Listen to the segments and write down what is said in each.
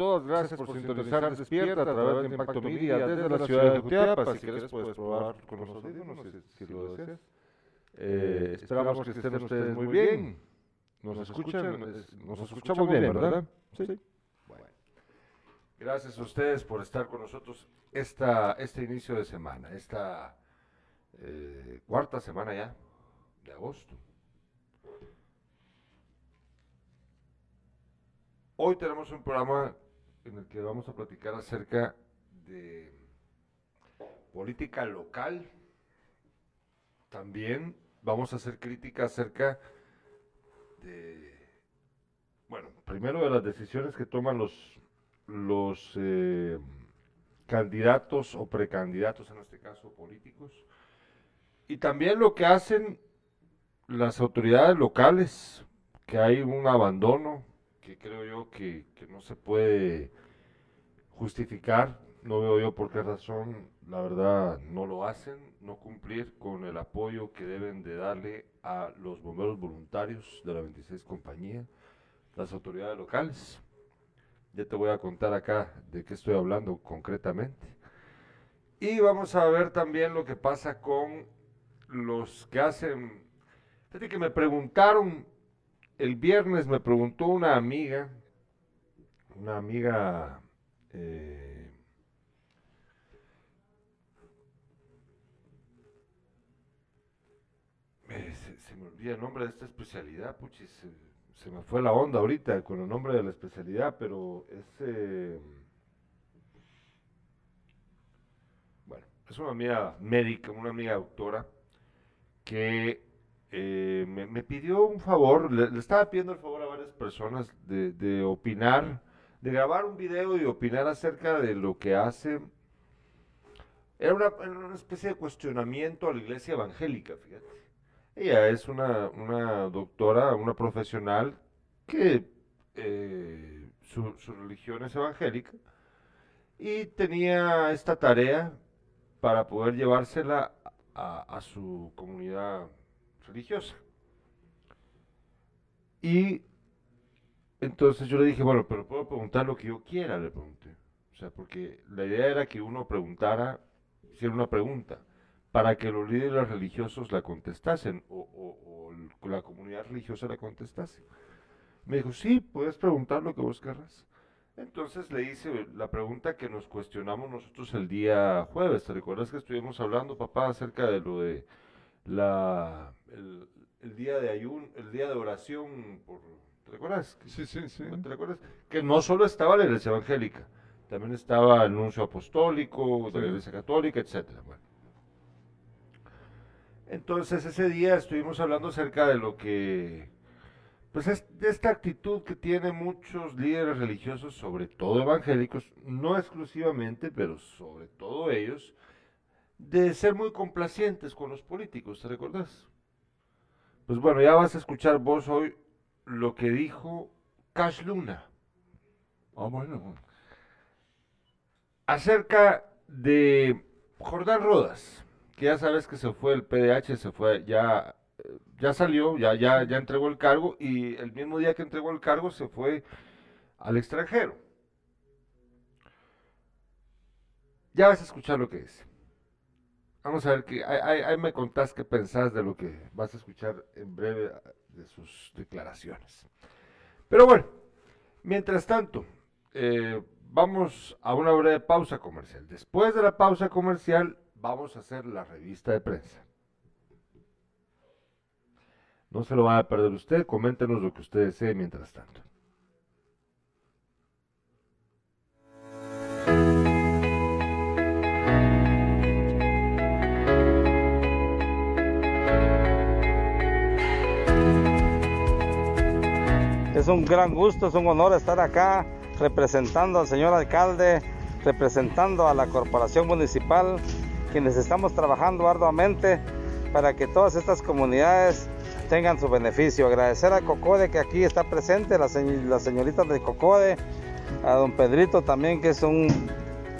todas, gracias por sintonizar Despierta a través de Impacto Media desde la ciudad de Jutiapa. Si quieres puedes probar con los audífonos si, si lo deseas. Eh, esperamos que estén ustedes muy bien. Nos escuchan, nos escuchamos bien, ¿verdad? Sí. Bueno. Gracias a ustedes por estar con nosotros esta, este inicio de semana, esta eh, cuarta semana ya de agosto. Hoy tenemos un programa en el que vamos a platicar acerca de política local. También vamos a hacer crítica acerca de, bueno, primero de las decisiones que toman los, los eh, candidatos o precandidatos, en este caso políticos, y también lo que hacen las autoridades locales, que hay un abandono que creo yo que, no se puede justificar. No veo yo por qué razón, la verdad, no lo hacen, no cumplir con el apoyo que deben de darle a los bomberos voluntarios de la 26 compañía, las autoridades locales. Ya te voy a contar acá de qué estoy hablando concretamente. Y vamos a ver también lo que pasa con los que hacen... Fíjate que me preguntaron el viernes me preguntó una amiga, una amiga eh, se, me olvida el nombre de esta especialidad, puchis, se, me fue la onda ahorita con el nombre de la especialidad, pero es, eh, bueno, es una amiga médica, una amiga doctora, que eh, me, pidió un favor, le, estaba pidiendo el favor a varias personas de, opinar, de grabar un video y opinar acerca de lo que hace. Era una, especie de cuestionamiento a la iglesia evangélica, fíjate. Ella es una, doctora, una profesional que eh, su, religión es evangélica y tenía esta tarea para poder llevársela a su comunidad religiosa. Y entonces yo le dije, bueno, pero puedo preguntar lo que yo quiera, le pregunté. O sea, porque la idea era que uno preguntara, hiciera una pregunta, para que los líderes religiosos la contestasen o, la comunidad religiosa la contestase. Me dijo, sí, puedes preguntar lo que vos querrás. Entonces le hice la pregunta que nos cuestionamos nosotros el día jueves. ¿Te recuerdas que estuvimos hablando, papá, acerca de lo de la, el, día de ayun, el día de oración, por, ¿te recuerdas? Sí, sí, sí. ¿Te recuerdas? Que no solo estaba la iglesia evangélica, también estaba el nuncio apostólico de la iglesia católica, etcétera. Bueno. Entonces ese día estuvimos hablando acerca de lo que, pues es, de esta actitud que tienen muchos líderes religiosos, sobre todo evangélicos, no exclusivamente, pero sobre todo ellos, de ser muy complacientes con los políticos, ¿te recordás? Pues bueno, ya vas a escuchar vos hoy lo que dijo Cash Luna. Ah, bueno. Acerca de Jordán Rodas, que ya sabes que se fue el PDH, se fue, ya, ya salió, ya, ya, ya entregó el cargo y el mismo día que entregó el cargo se fue al extranjero. Ya vas a escuchar lo que dice. Vamos a ver, que ahí, me contás qué pensás de lo que vas a escuchar en breve de sus declaraciones. Pero bueno, mientras tanto, eh, vamos a una breve pausa comercial. Después de la pausa comercial, vamos a hacer la revista de prensa. No se lo va a perder usted, coméntenos lo que usted desee mientras tanto. Es un gran gusto, es un honor estar acá representando al señor alcalde, representando a la corporación municipal, quienes estamos trabajando arduamente para que todas estas comunidades tengan su beneficio. Agradecer a Cocode que aquí está presente, la, señorita de Cocode, a don Pedrito también que es un,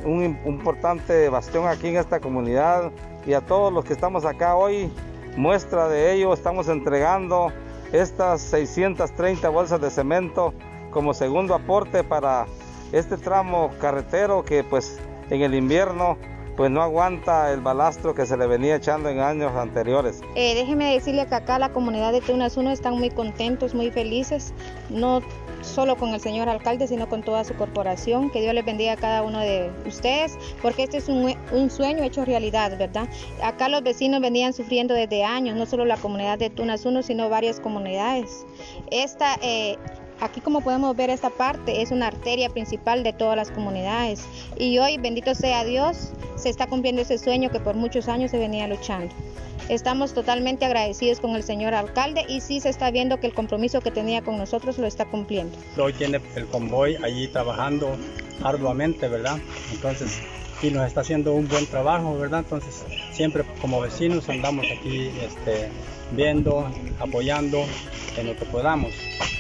un importante bastión aquí en esta comunidad y a todos los que estamos acá hoy. Muestra de ello, estamos entregando estas 630 bolsas de cemento como segundo aporte para este tramo carretero que pues en el invierno pues no aguanta el balastro que se le venía echando en años anteriores. Eh, déjeme decirle que acá la comunidad de Tunas 1 están muy contentos, muy felices, no solo con el señor alcalde, sino con toda su corporación. Que Dios les bendiga a cada uno de ustedes, porque este es un, un, sueño hecho realidad, ¿verdad? Acá los vecinos venían sufriendo desde años, no solo la comunidad de Tunas 1, sino varias comunidades. Esta eh, Aquí como podemos ver esta parte es una arteria principal de todas las comunidades y hoy, bendito sea Dios, se está cumpliendo ese sueño que por muchos años se venía luchando. Estamos totalmente agradecidos con el señor alcalde y sí se está viendo que el compromiso que tenía con nosotros lo está cumpliendo. Hoy tiene el convoy allí trabajando arduamente, ¿verdad? Entonces, y nos está haciendo un buen trabajo, ¿verdad? Entonces, siempre como vecinos andamos aquí este, viendo, apoyando en lo que podamos.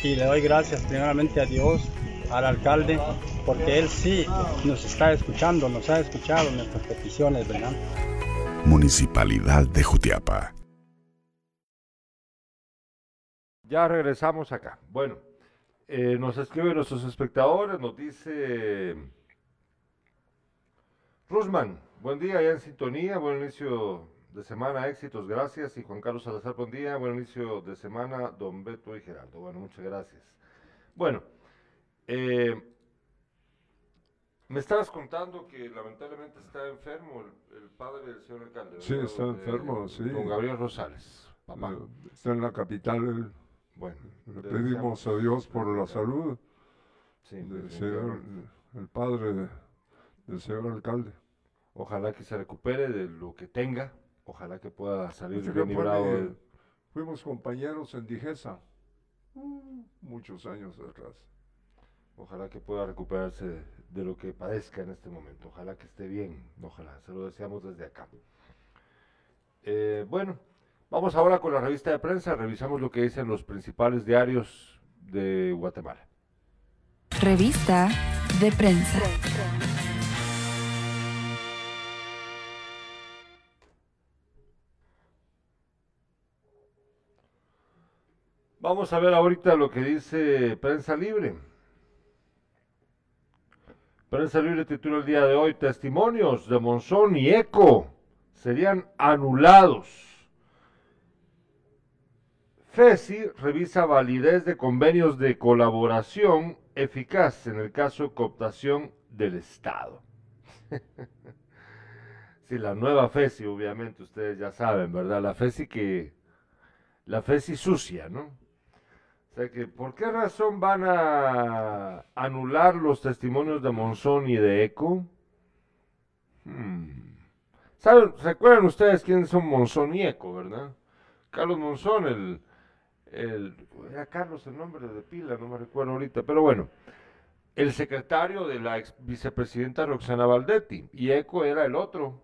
Y le doy gracias primeramente a Dios, al alcalde, porque él sí nos está escuchando, nos ha escuchado nuestras peticiones, ¿verdad? Municipalidad de Jutiapa. Ya regresamos acá. Bueno, eh, nos escriben nuestros espectadores, nos dice Rusman, buen día, ya en sintonía, buen inicio de semana, éxitos, gracias. Y Juan Carlos Salazar, buen día, buen inicio de semana, don Beto y Gerardo. Bueno, muchas gracias. Bueno, eh, me estabas contando que lamentablemente está enfermo el, padre del señor alcalde. Sí, está enfermo, sí. Don Gabriel Rosales, papá. Eh, está en la capital. Bueno, le pedimos a Dios por la salud sí, del señor, el padre del señor alcalde. Ojalá que se recupere de lo que tenga Ojalá que pueda salir bien librado. Fuimos compañeros en Digesa mm, muchos años atrás. Ojalá que pueda recuperarse de lo que padezca en este momento. Ojalá que esté bien. Ojalá, se lo deseamos desde acá. Eh, bueno, vamos ahora con la revista de prensa. Revisamos lo que dicen los principales diarios de Guatemala. Revista de prensa. Vamos a ver ahorita lo que dice Prensa Libre. Prensa Libre titula el día de hoy, testimonios de Monzón y Eco serían anulados. FESI revisa validez de convenios de colaboración eficaz en el caso de cooptación del Estado. sí, la nueva FESI, obviamente, ustedes ya saben, ¿verdad? La FESI que... La FESI sucia, ¿no? ¿Por qué razón van a anular los testimonios de Monzón y de Eco? Hmm. ¿Saben, ¿Recuerdan ustedes quiénes son Monzón y Eco, verdad? Carlos Monzón, el, el... Era Carlos el nombre de pila, no me recuerdo ahorita, pero bueno. El secretario de la ex vicepresidenta Roxana Valdetti. Y Eco era el otro.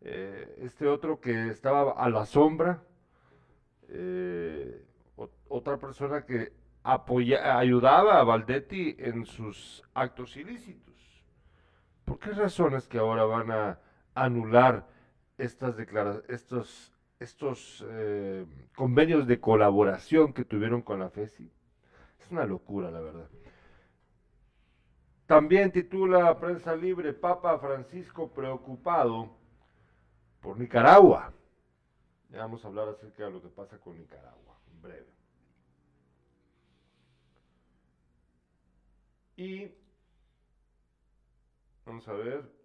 Eh, este otro que estaba a la sombra. Eh, otra persona que apoya, ayudaba a Valdetti en sus actos ilícitos. ¿Por qué razones que ahora van a anular estas estos, estos eh, convenios de colaboración que tuvieron con la FESI? Es una locura, la verdad. También titula Prensa Libre Papa Francisco preocupado por Nicaragua. Vamos a hablar acerca de lo que pasa con Nicaragua, en breve. Y vamos a ver.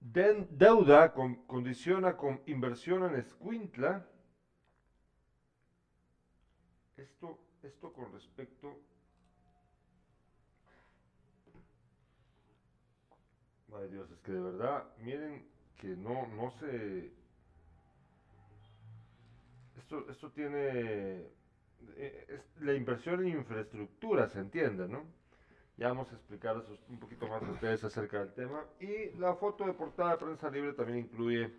deuda con, condiciona con inversión en Escuintla. Esto, esto con respecto. Ay Dios, es que de verdad, miren que no, no se. Esto, esto tiene eh, la inversión en infraestructura, se entiende, ¿no? Ya vamos a explicar un poquito más a ustedes acerca del tema. Y la foto de portada de prensa libre también incluye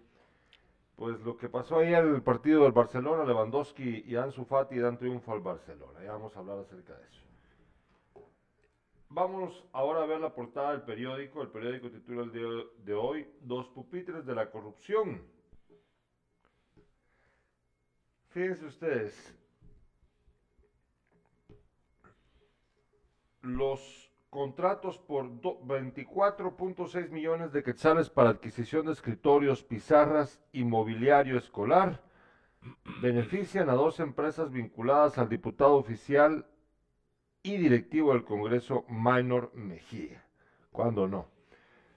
pues lo que pasó ayer en el partido del Barcelona, Lewandowski y Ansu Fati dan triunfo al Barcelona. Ya vamos a hablar acerca de eso. Vamos ahora a ver la portada del periódico. El periódico titula el día de hoy, Dos pupitres de la corrupción. Fíjense ustedes, los contratos por 24.6 millones de quetzales para adquisición de escritorios, pizarras y mobiliario escolar benefician a dos empresas vinculadas al diputado oficial y directivo del Congreso Minor Mejía. ¿Cuándo no?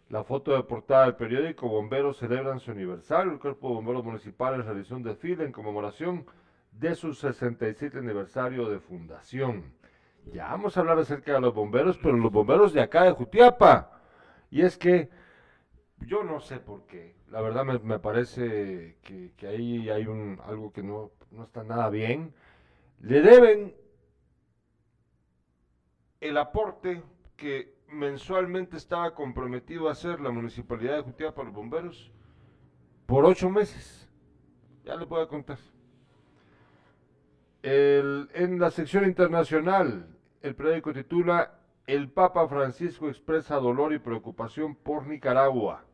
La foto de portada del periódico Bomberos celebran su aniversario. El Cuerpo de Bomberos Municipales realizó un desfile en conmemoración de su 67 aniversario de fundación. Ya vamos a hablar acerca de los bomberos, pero los bomberos de acá de Jutiapa. Y es que yo no sé por qué. La verdad me, parece que, ahí hay un, algo que no, no está nada bien. Le deben el aporte que mensualmente estaba comprometido a hacer la municipalidad de para los bomberos por ocho meses. Ya le puedo contar. en la sección internacional, el periódico titula El Papa Francisco expresa dolor y preocupación por Nicaragua.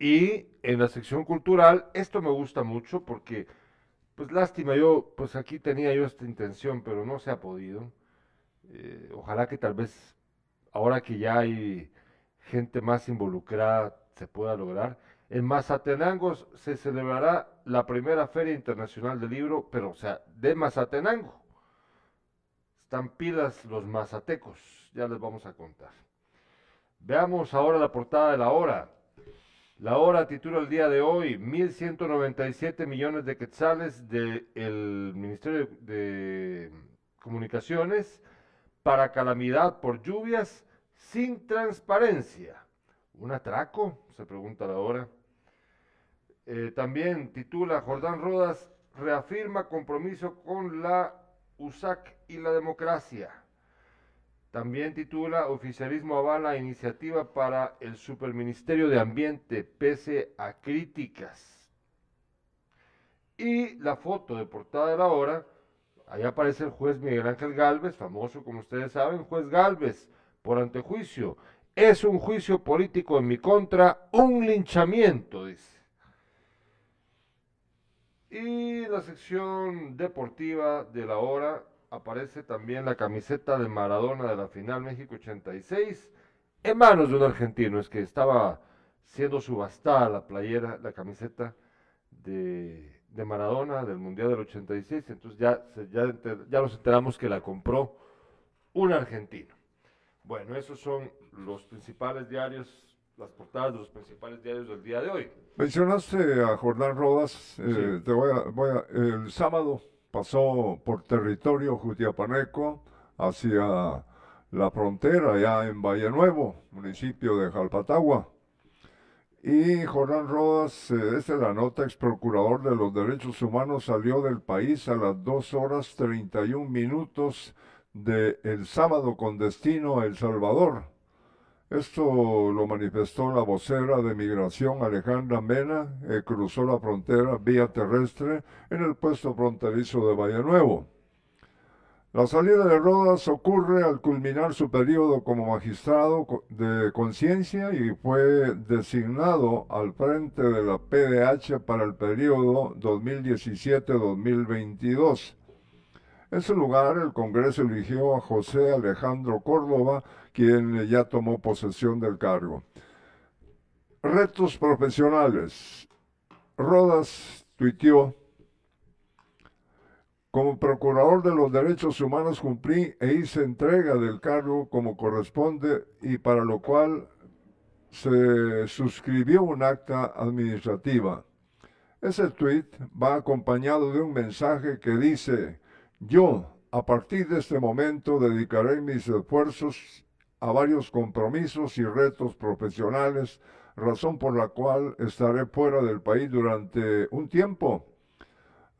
Y en la sección cultural, esto me gusta mucho porque, pues lástima, yo, pues aquí tenía yo esta intención, pero no se ha podido eh, ojalá que tal vez ahora que ya hay gente más involucrada se pueda lograr. En Mazatenango se celebrará la primera Feria Internacional del Libro, pero o sea, de Mazatenango. Están pilas los mazatecos, ya les vamos a contar. Veamos ahora la portada de la hora. La hora titula el día de hoy 1.197 millones de quetzales del Ministerio de Comunicaciones para calamidad por lluvias sin transparencia. ¿Un atraco? Se pregunta la hora. Eh, también titula Jordán Rodas reafirma compromiso con la USAC y la democracia. También titula Oficialismo avala iniciativa para el Superministerio de Ambiente pese a críticas. Y la foto de portada de la hora Ahí aparece el juez Miguel Ángel Galvez, famoso como ustedes saben, juez Galvez, por antejuicio. Es un juicio político en mi contra, un linchamiento, dice. Y la sección deportiva de la hora aparece también la camiseta de Maradona de la final México 86 en manos de un argentino. Es que estaba siendo subastada la playera, la camiseta de de Maradona del Mundial del 86, entonces ya, ya, ya nos enteramos que la compró un argentino. Bueno, esos son los principales diarios, las portadas de los principales diarios del día de hoy. Mencionaste a Jordán Rodas, eh, te voy a, el sábado pasó por territorio jutiapaneco hacia la frontera, ya en Valle Nuevo, municipio de Jalpatagua. Y Jordán Rodas, eh, es la nota, ex procurador de los derechos humanos, salió del país a las 2 horas 31 minutos del el sábado con destino a El Salvador. Esto lo manifestó la vocera de migración Alejandra Mena, que cruzó la frontera vía terrestre en el puesto fronterizo de Valle Nuevo. La salida de Rodas ocurre al culminar su periodo como magistrado de conciencia y fue designado al frente de la PDH para el periodo 2017-2022. En su lugar, el Congreso eligió a José Alejandro Córdoba, quien ya tomó posesión del cargo. Retos profesionales. Rodas tuiteó como procurador de los derechos humanos cumplí e hice entrega del cargo como corresponde y para lo cual se suscribió un acta administrativa. Ese tweet va acompañado de un mensaje que dice, yo a partir de este momento dedicaré mis esfuerzos a varios compromisos y retos profesionales, razón por la cual estaré fuera del país durante un tiempo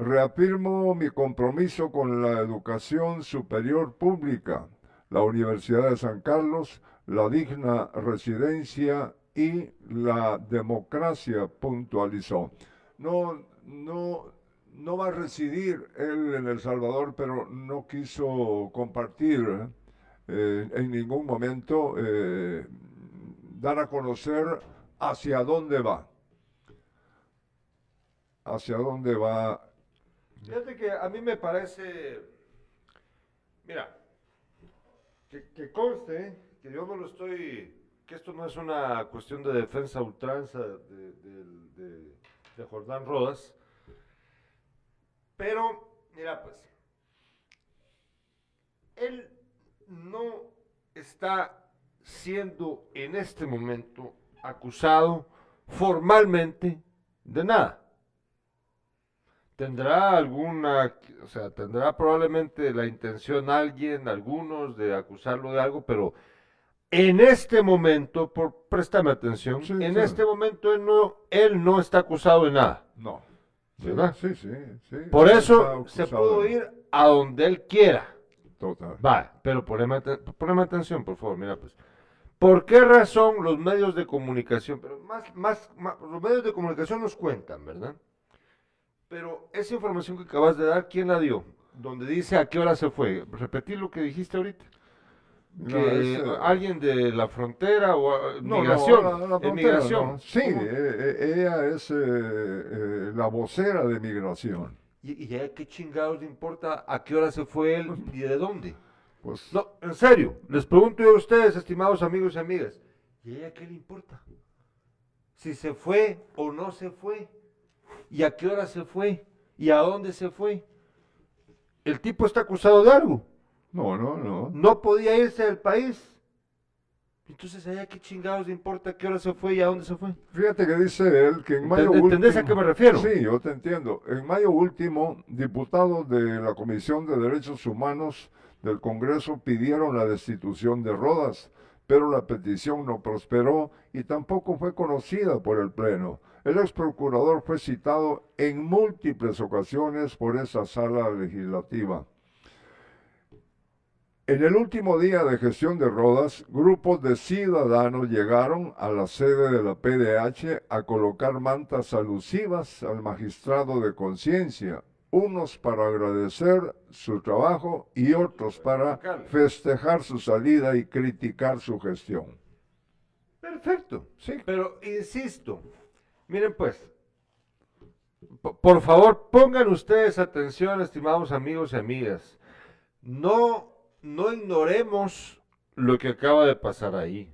Reafirmo mi compromiso con la educación superior pública, la Universidad de San Carlos, la digna residencia y la democracia, puntualizó. No, no, no va a residir él en El Salvador, pero no quiso compartir eh, en ningún momento, eh, dar a conocer hacia dónde va. Hacia dónde va Fíjate que a mí me parece, mira, Que, conste que yo no lo estoy, que esto no es una cuestión de defensa ultranza de- de- de Jordán Rodas, pero mira pues, él no está siendo en este momento acusado formalmente de nada. Tendrá alguna, o sea, tendrá probablemente la intención alguien, algunos, de acusarlo de algo, pero en este momento, por préstame atención, Sí, en sí. este momento él no, él no está acusado de nada. No. ¿Verdad? Sí, sí, sí. Por eso se pudo ir a donde él quiera. Total. Va, pero poneme, poneme atención, por favor, mira pues. ¿Por qué razón los medios de comunicación, pero más, más, más- los medios de comunicación nos cuentan, ¿verdad? Pero esa información que acabas de dar, ¿quién la dio? Donde dice a qué hora se fue. Repetir lo que dijiste ahorita. Que No, es, eh, alguien de la frontera o ah, No, no, migración. la- la frontera, migración. Sí, eh, eh, ella es eh, eh, la vocera de migración. ¿Y, y a qué chingados le importa a qué hora se fue él y de dónde? Pues No, en serio, les pregunto yo a ustedes, estimados amigos y amigas, ¿y a ella qué le importa? Si se fue o no se fue, y a qué hora se fue, y a dónde se fue. El tipo está acusado de algo, no, no, no. no podía irse del país. Entonces, ¿a ella qué chingados le importa a qué hora se fue y a dónde se fue? Fíjate que dice él que en mayo ¿Enten- entendés a último- qué me refiero? Sí, yo te entiendo. En mayo último, diputados de la Comisión de Derechos Humanos del Congreso pidieron la destitución de Rodas, pero la petición no prosperó y tampoco fue conocida por el Pleno. El ex procurador fue citado en múltiples ocasiones por esa sala legislativa. En el último día de gestión de Rodas, grupos de ciudadanos llegaron a la sede de la PDH a colocar mantas alusivas al magistrado de conciencia, unos para agradecer su trabajo y otros para festejar su salida y criticar su gestión. Perfecto. Sí. Pero insisto, miren pues, po- por favor pongan ustedes atención, estimados amigos y amigas. No, no ignoremos lo que acaba de pasar ahí.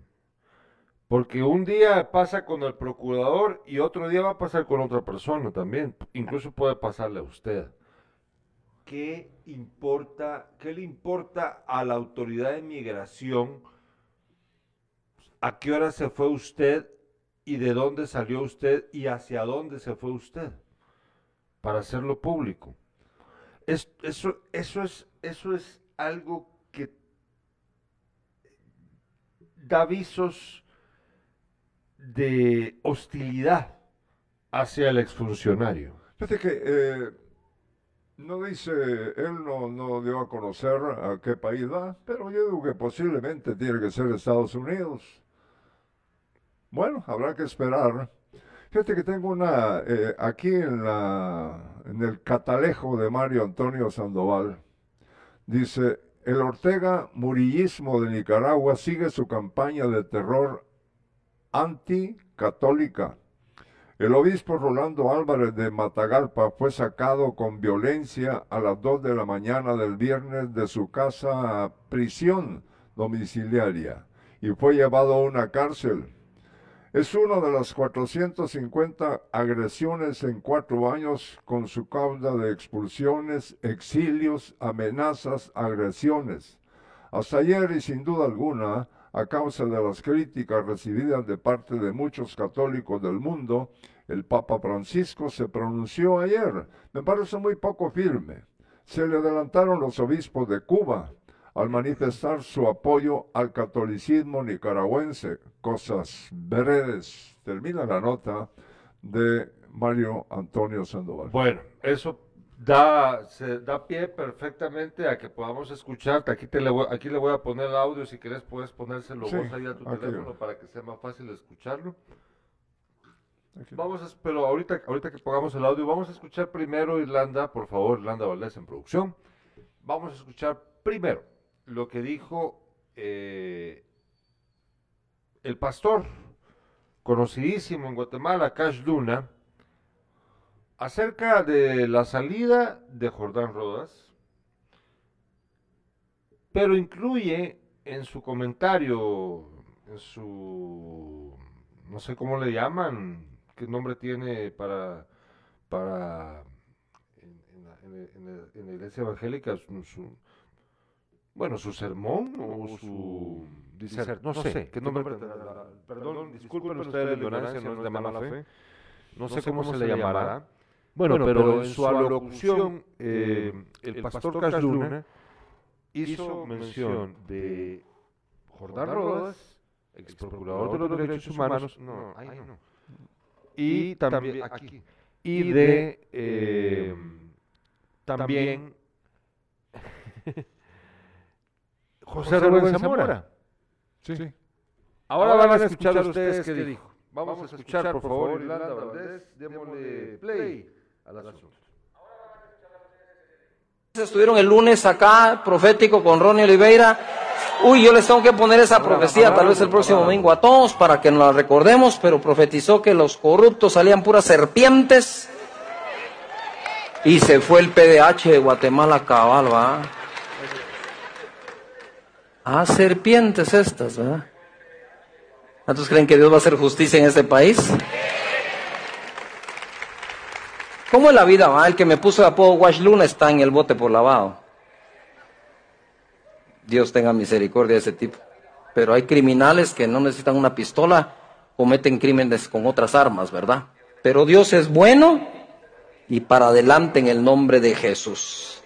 Porque un día pasa con el procurador y otro día va a pasar con otra persona también. Incluso puede pasarle a usted. ¿Qué importa, qué le importa a la autoridad de migración? ¿A qué hora se fue usted y de dónde salió usted y hacia dónde se fue usted? Para hacerlo público. Es- eso, eso, es, eso es algo que da avisos de hostilidad hacia el exfuncionario. Fíjate que eh, no dice, él no, no dio a conocer a qué país va, pero yo digo que posiblemente tiene que ser Estados Unidos. Bueno, habrá que esperar. Fíjate que tengo una, eh, aquí en, la, el catalejo de Mario Antonio Sandoval, dice, el Ortega Murillismo de Nicaragua sigue su campaña de terror anticatólica. El obispo Rolando Álvarez de Matagalpa fue sacado con violencia a las 2 de la mañana del viernes de su casa prisión domiciliaria y fue llevado a una cárcel. Es una de las 450 agresiones en cuatro años con su causa de expulsiones, exilios, amenazas, agresiones. Hasta ayer y sin duda alguna, a causa de las críticas recibidas de parte de muchos católicos del mundo, el Papa Francisco se pronunció ayer. Me parece muy poco firme. Se le adelantaron los obispos de Cuba al manifestar su apoyo al catolicismo nicaragüense. Cosas breves. Termina la nota de Mario Antonio Sandoval. Bueno, eso da, se da pie perfectamente a que podamos escucharte. Aquí, te le voy, aquí le voy a poner el audio, si quieres puedes ponérselo Sí, vos ahí a tu teléfono para que sea más fácil escucharlo. Aquí. Vamos a, pero ahorita, ahorita que pongamos el audio, vamos a escuchar primero Irlanda, por favor, Irlanda Valdés en producción. Vamos a escuchar primero lo que dijo eh, el pastor conocidísimo en Guatemala, Cash Luna, acerca de la salida de Jordán Rodas, pero incluye en su comentario, en su, no sé cómo le llaman, qué nombre tiene para, para, en, la, en la- iglesia evangélica, su- bueno, su sermón o su, diser- no sé, qué nombre, tendrá, perdón, disculpen ustedes la ignorancia, no es de mala fe, no sé cómo se le llamará. Bueno, pero en su alocución, eh, el pastor Casluna hizo mención de Jordán Rodas, ex procurador de los derechos humanos, no, ahí no, y también aquí, y de eh, también José Rubén Zamora. Sí, sí. Ahora van a escuchar ustedes qué dijo. Vamos a escuchar, por favor, Irlanda Valdés, démosle play al asunto. Estuvieron el lunes acá, profético, con Ronnie Oliveira. Uy, yo les tengo que poner esa profecía, tal vez el próximo domingo a todos, para que nos la recordemos, pero profetizó que los corruptos salían puras serpientes. Y se fue el PDH de Guatemala cabal, ¿va? Ah, serpientes estas, ¿verdad? ¿Cuántos creen que Dios va a hacer justicia en este país? ¿Cómo es la vida, va? El que me puso de apodo Wash Luna está en el bote por lavado. Dios tenga misericordia de ese tipo. Pero hay criminales que no necesitan una pistola, cometen crímenes con otras armas, ¿verdad? Pero Dios es bueno y para adelante en el nombre de Jesús.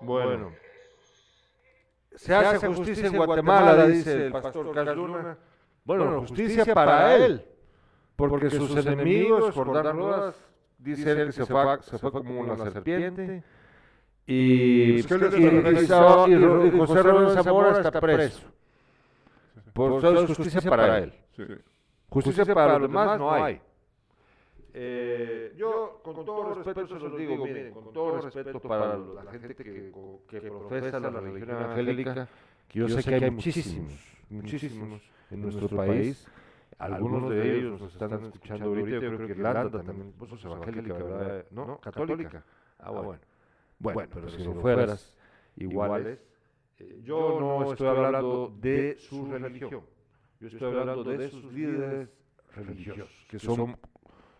Bueno, se hace justicia en Guatemala, dice el pastor Carlos Luna. Bueno, justicia para él, porque sus enemigos, Jordán Rodas, dice él que se fue, se fue como una serpiente. Y, ¿Qué le- y- y Sa- y José Rubén Zamora está preso. Por eso es justicia para él. Sí. Justicia para los demás no hay. Eh, yo, con todo respeto, se los digo, miren, con todo respeto para la gente que, que profesa la religión evangélica, que yo sé que hay muchísimos, muchísimos en nuestro país. Algunos de ellos nos están escuchando ahorita, yo creo que Irlanda también, vos sos evangélica, ¿verdad? ¿No? ¿Católica? Ah, bueno. Bueno, pero si no fueras iguales, eh, yo no estoy hablando de su religión, yo estoy hablando de sus líderes religiosos, que son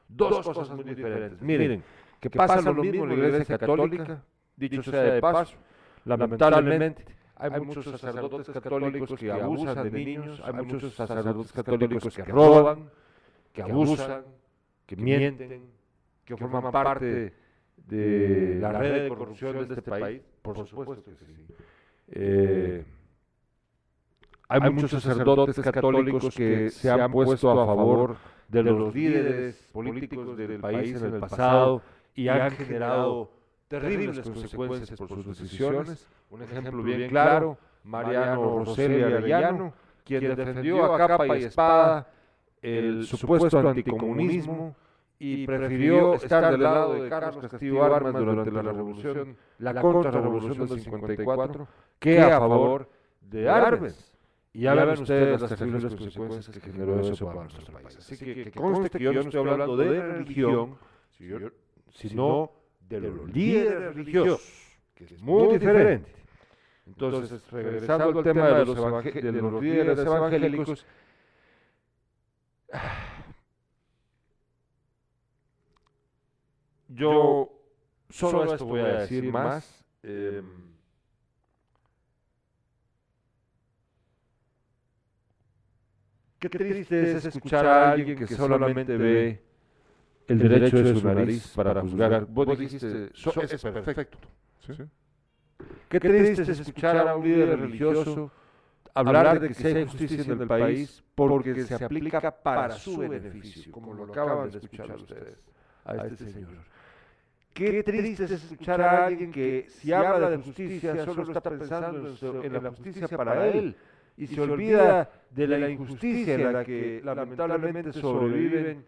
dos cosas muy diferentes. Miren, que pasa lo mismo en la iglesia católica, dicho sea de paso, lamentablemente. Hay muchos sacerdotes católicos que abusan de niños, hay muchos sacerdotes católicos que roban, que abusan, que mienten, que forman parte de la red de corrupción de este país, por supuesto que sí. Eh, hay muchos sacerdotes católicos que se han puesto a favor de los líderes políticos del país en el pasado y han generado terribles consecuencias por sus decisiones. Un ejemplo bien claro, Mariano Roselli Arellano, quien defendió a capa y espada el supuesto anticomunismo y prefirió estar del lado de Carlos Castillo Armas durante la revolución, la contrarrevolución del 54, que a favor de Arbenz. Y ya ven ustedes las terribles consecuencias que generó eso para nuestro país. Así que, que conste que yo no estoy hablando de religión, sino de los líderes religiosos, que es muy diferente. Entonces, regresando al tema de los, de los líderes evangélicos, yo solo esto voy a decir más. em, Qué triste es escuchar a alguien que solamente ve el derecho de su nariz para juzgar. Vos dijiste, "So- es perfecto. Sí. Qué triste es escuchar a un líder religioso hablar de que si hay justicia en el país porque se aplica para su beneficio, como lo acaban de escuchar ustedes a este señor. Qué triste es escuchar a alguien que si habla de justicia solo está pensando en la justicia para él y se olvida de la injusticia en la que lamentablemente sobreviven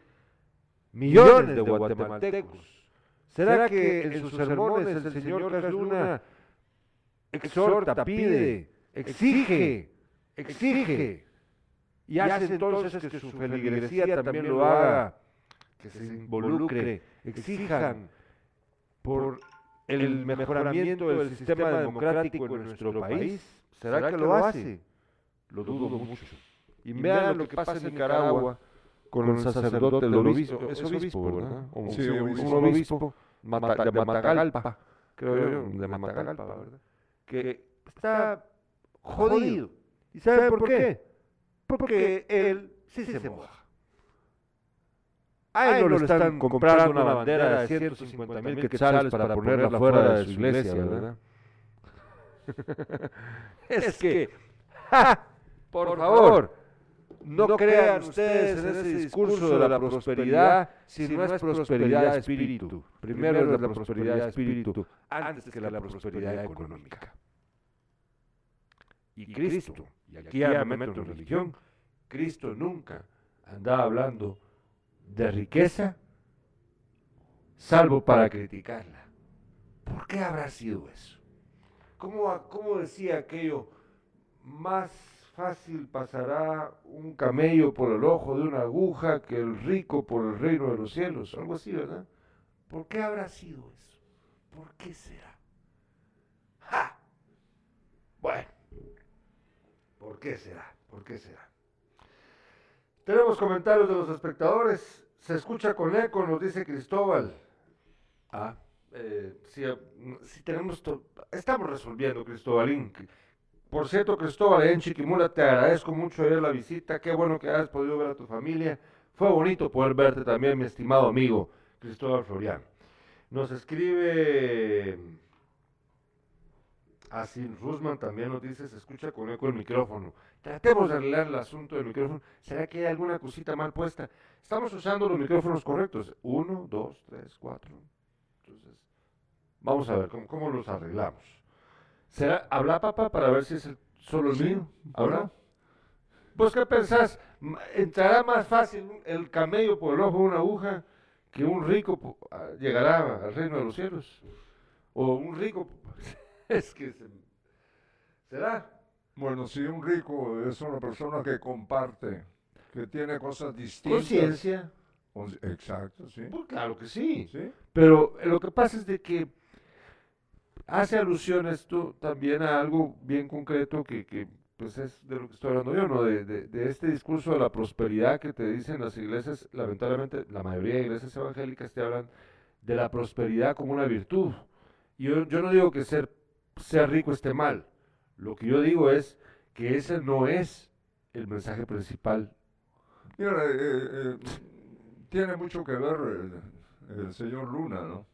millones de guatemaltecos. ¿Será que en sus sermones el señor Casluna exhorta, pide, exige, exige y hace entonces que su feligresía también lo haga, que se involucre, exijan por el mejoramiento del sistema democrático en nuestro país? ¿Será que lo hace? Lo dudo mucho. Y vean lo que pasa en Nicaragua con el sacerdote, el obispo, es obispo, ¿verdad? Un, Sí, un obispo. obispo Mata- de Matagalpa, creo yo, de Matagalpa, ¿verdad? Que está jodido. ¿Y sabe por qué? Porque él sí se moja. A él no le están comprando una bandera de 150 mil quetzales para ponerla fuera de su iglesia, ¿verdad? es que, ¡ja! Por favor, no crean ustedes en ese discurso de la prosperidad si no es prosperidad de espíritu. Primero es la prosperidad de espíritu antes que la prosperidad económica. Y Cristo, y aquí ya me meto en religión, Cristo nunca andaba hablando de riqueza, salvo para criticarla. ¿Por qué habrá sido eso? ¿Cómo, cómo decía aquello? Más fácil pasará un camello por el ojo de una aguja que el rico por el reino de los cielos. Algo así, ¿verdad? ¿Por qué habrá sido eso? ¿Por qué será? ¡Ja! Bueno, ¿por qué será? ¿Por qué será? Tenemos comentarios de los espectadores. Se escucha con eco, nos dice Cristóbal. Ah, eh, eh, sí tenemos estamos resolviendo, Cristóbalín. Por cierto, Cristóbal, en Chiquimula, te agradezco mucho la visita. Qué bueno que hayas podido ver a tu familia. Fue bonito poder verte también, mi estimado amigo Cristóbal Floriano. Nos escribe Así, Rusman también nos dice, se escucha con eco el micrófono. Tratemos de arreglar el asunto del micrófono. ¿Será que hay alguna cosita mal puesta? Estamos usando los micrófonos correctos. Uno, dos, tres, cuatro. Entonces, vamos a ver cómo los arreglamos. ¿Será, habla papá para ver si es el- solo el Sí, mío? ¿Habla? hola. Pues, ¿qué pensás? ¿Entrará más fácil el camello por el ojo de una aguja que un rico po- a- llegará al reino de los cielos? O un rico... es que... se- ¿Será? Bueno, si un rico es una persona que comparte, que tiene cosas distintas. Conciencia. Con- Exacto, sí. Pues claro que sí. ¿Sí? Pero eh, lo que pasa es de que hace alusión esto también a algo bien concreto que, que, pues es de lo que estoy hablando yo, ¿no? De, de- este discurso de la prosperidad que te dicen las iglesias, lamentablemente la mayoría de iglesias evangélicas te hablan de la prosperidad como una virtud. Y yo, yo no digo que ser, ser rico esté mal, lo que yo digo es que ese no es el mensaje principal. Mira, eh, eh, tiene mucho que ver el, el señor Luna, ¿no?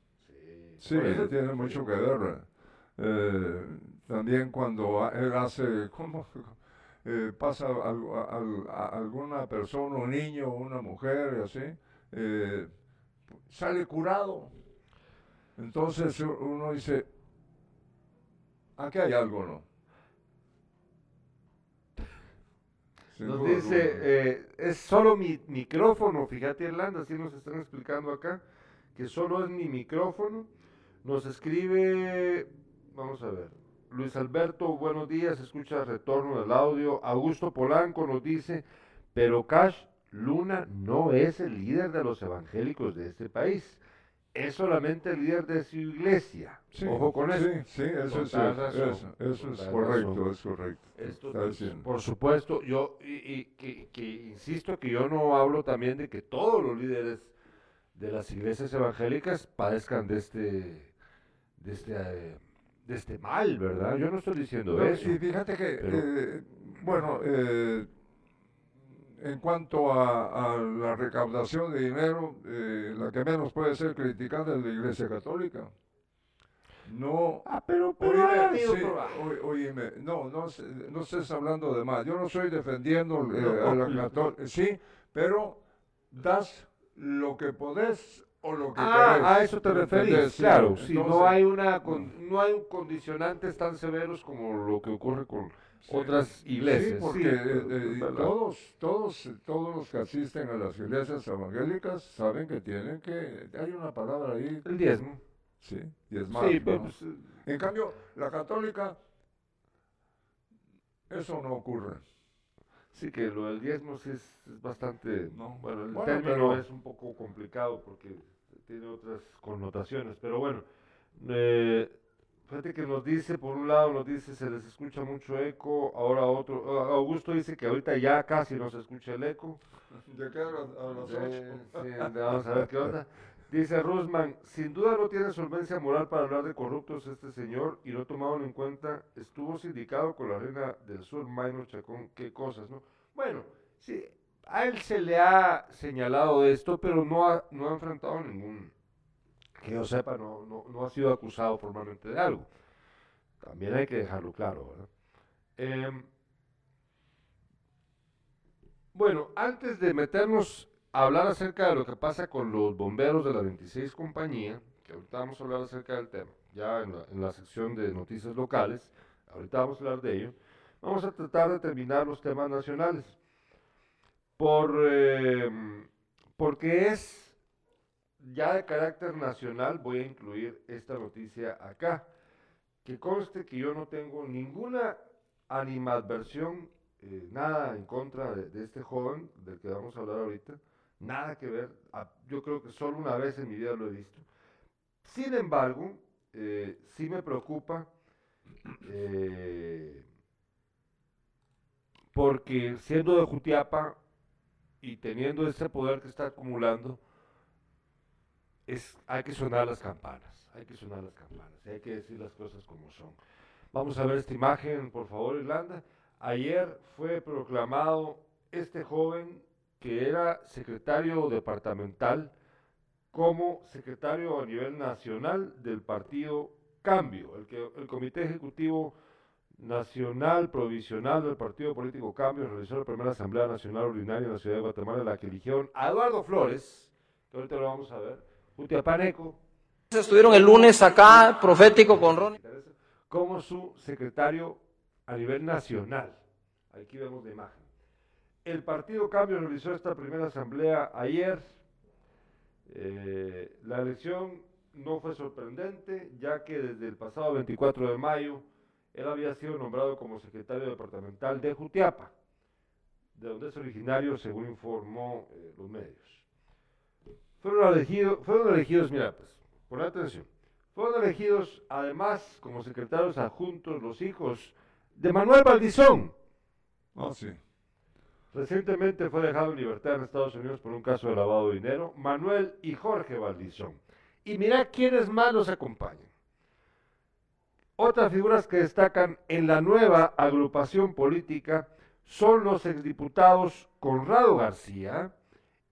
Sí, eso- tiene mucho que ver. Eh, también cuando él hace, ¿cómo? Eh, pasa a, a- alguna persona, un niño, una mujer, y así, eh, sale curado. Entonces uno dice, aquí hay algo, ¿no? Sin Nos duda dice, eh, es solo mi micrófono, fíjate Irlanda, así nos están explicando acá, que solo es mi micrófono. Nos escribe, vamos a ver, Luis Alberto, buenos días, escucha retorno del audio. Augusto Polanco nos dice, pero Cash Luna no es el líder de los evangélicos de este país, es solamente el líder de su iglesia. Sí, Ojo con eso. Sí, sí, eso es, razón, eso, eso correcto, razón. es correcto. Esto, por supuesto, yo y, y que, que insisto que yo no hablo también de que todos los líderes de las iglesias evangélicas padezcan de este de este eh, de este mal, ¿verdad? Yo no estoy diciendo No, eso. Y fíjate que, pero- eh, bueno, eh, en cuanto a, a la recaudación de dinero, eh, la que menos puede ser criticada es la Iglesia Católica. No, Ah, pero, pero Oíme, sí, o- oíme, no, no, se- no estés hablando de más. Yo no estoy defendiendo eh, No, a la católica, sí, pero das lo que podés o lo que Ah, querés. a eso te referís, claro, entonces, no hay una con- no hay un condicionantes tan severos como lo que ocurre con otras iglesias. Sí, porque sí, eh, eh, todos, todos, todos los que asisten a las iglesias evangélicas saben que tienen que, hay una palabra ahí, el diezmo. sí, diezmar, Sí, ¿no? pues, eh, En cambio, la católica, eso no ocurre. Sí, que lo del diezmo sí es, es bastante... No. Bueno, el Bueno, término pero- es un poco complicado porque tiene otras connotaciones, pero bueno, Eh, fíjate que nos dice, por un lado nos dice se les escucha mucho eco, ahora otro, ah, Augusto dice que ahorita ya casi no se escucha el eco. ¿De qué a a las Sí, vamos a ver qué onda. Dice Rusman, sin duda no tiene solvencia moral para hablar de corruptos este señor y no tomaron en cuenta, estuvo sindicado con la reina del sur, Maynor Chacón, qué cosas, ¿no? Bueno, sí, a él se le ha señalado esto, pero no ha, no ha enfrentado ningún, que yo sepa, no, no, no ha sido acusado formalmente de algo. También hay que dejarlo claro, ¿verdad? Em, bueno, antes de meternos a hablar acerca de lo que pasa con los bomberos de la 26 compañía, que ahorita vamos a hablar acerca del tema, ya en la, en la sección de noticias locales, ahorita vamos a hablar de ello, vamos a tratar de terminar los temas nacionales. Por, eh, porque es ya de carácter nacional, voy a incluir esta noticia acá. Que conste que yo no tengo ninguna animadversión, eh, nada en contra de, de este joven del que vamos a hablar ahorita, nada que ver, a- yo creo que solo una vez en mi vida lo he visto. Sin embargo, eh, sí me preocupa eh, porque siendo de Jutiapa y teniendo ese poder que está acumulando, es, hay que sonar las campanas, hay que sonar las campanas, hay que decir las cosas como son. Vamos a ver esta imagen, por favor, Irlanda. Ayer fue proclamado este joven que era secretario departamental como secretario a nivel nacional del partido Cambio, el, que, el Comité Ejecutivo Nacional Provisional del Partido Político Cambio realizó la primera Asamblea Nacional Ordinaria en la ciudad de Guatemala, en la que eligieron a Eduardo Flores, que ahorita lo vamos a ver, Utiapaneco, Estuvieron el lunes acá, profético con Ronnie. como su secretario a nivel nacional. Aquí vemos la imagen. El Partido Cambio realizó esta primera asamblea ayer. Eh, la elección no fue sorprendente, ya que desde el pasado 24 de mayo él había sido nombrado como secretario departamental de Jutiapa, de donde es originario, según informó eh, los medios. Fueron elegidos, fueron elegidos, mira, pues, pon atención, fueron elegidos además como secretarios adjuntos los hijos de Manuel Valdizón. Ah, sí. Recientemente fue dejado en libertad en Estados Unidos por un caso de lavado de dinero, Manuel y Jorge Valdizón. Y mira quiénes más los acompañan. Otras figuras que destacan en la nueva agrupación política son los exdiputados Conrado García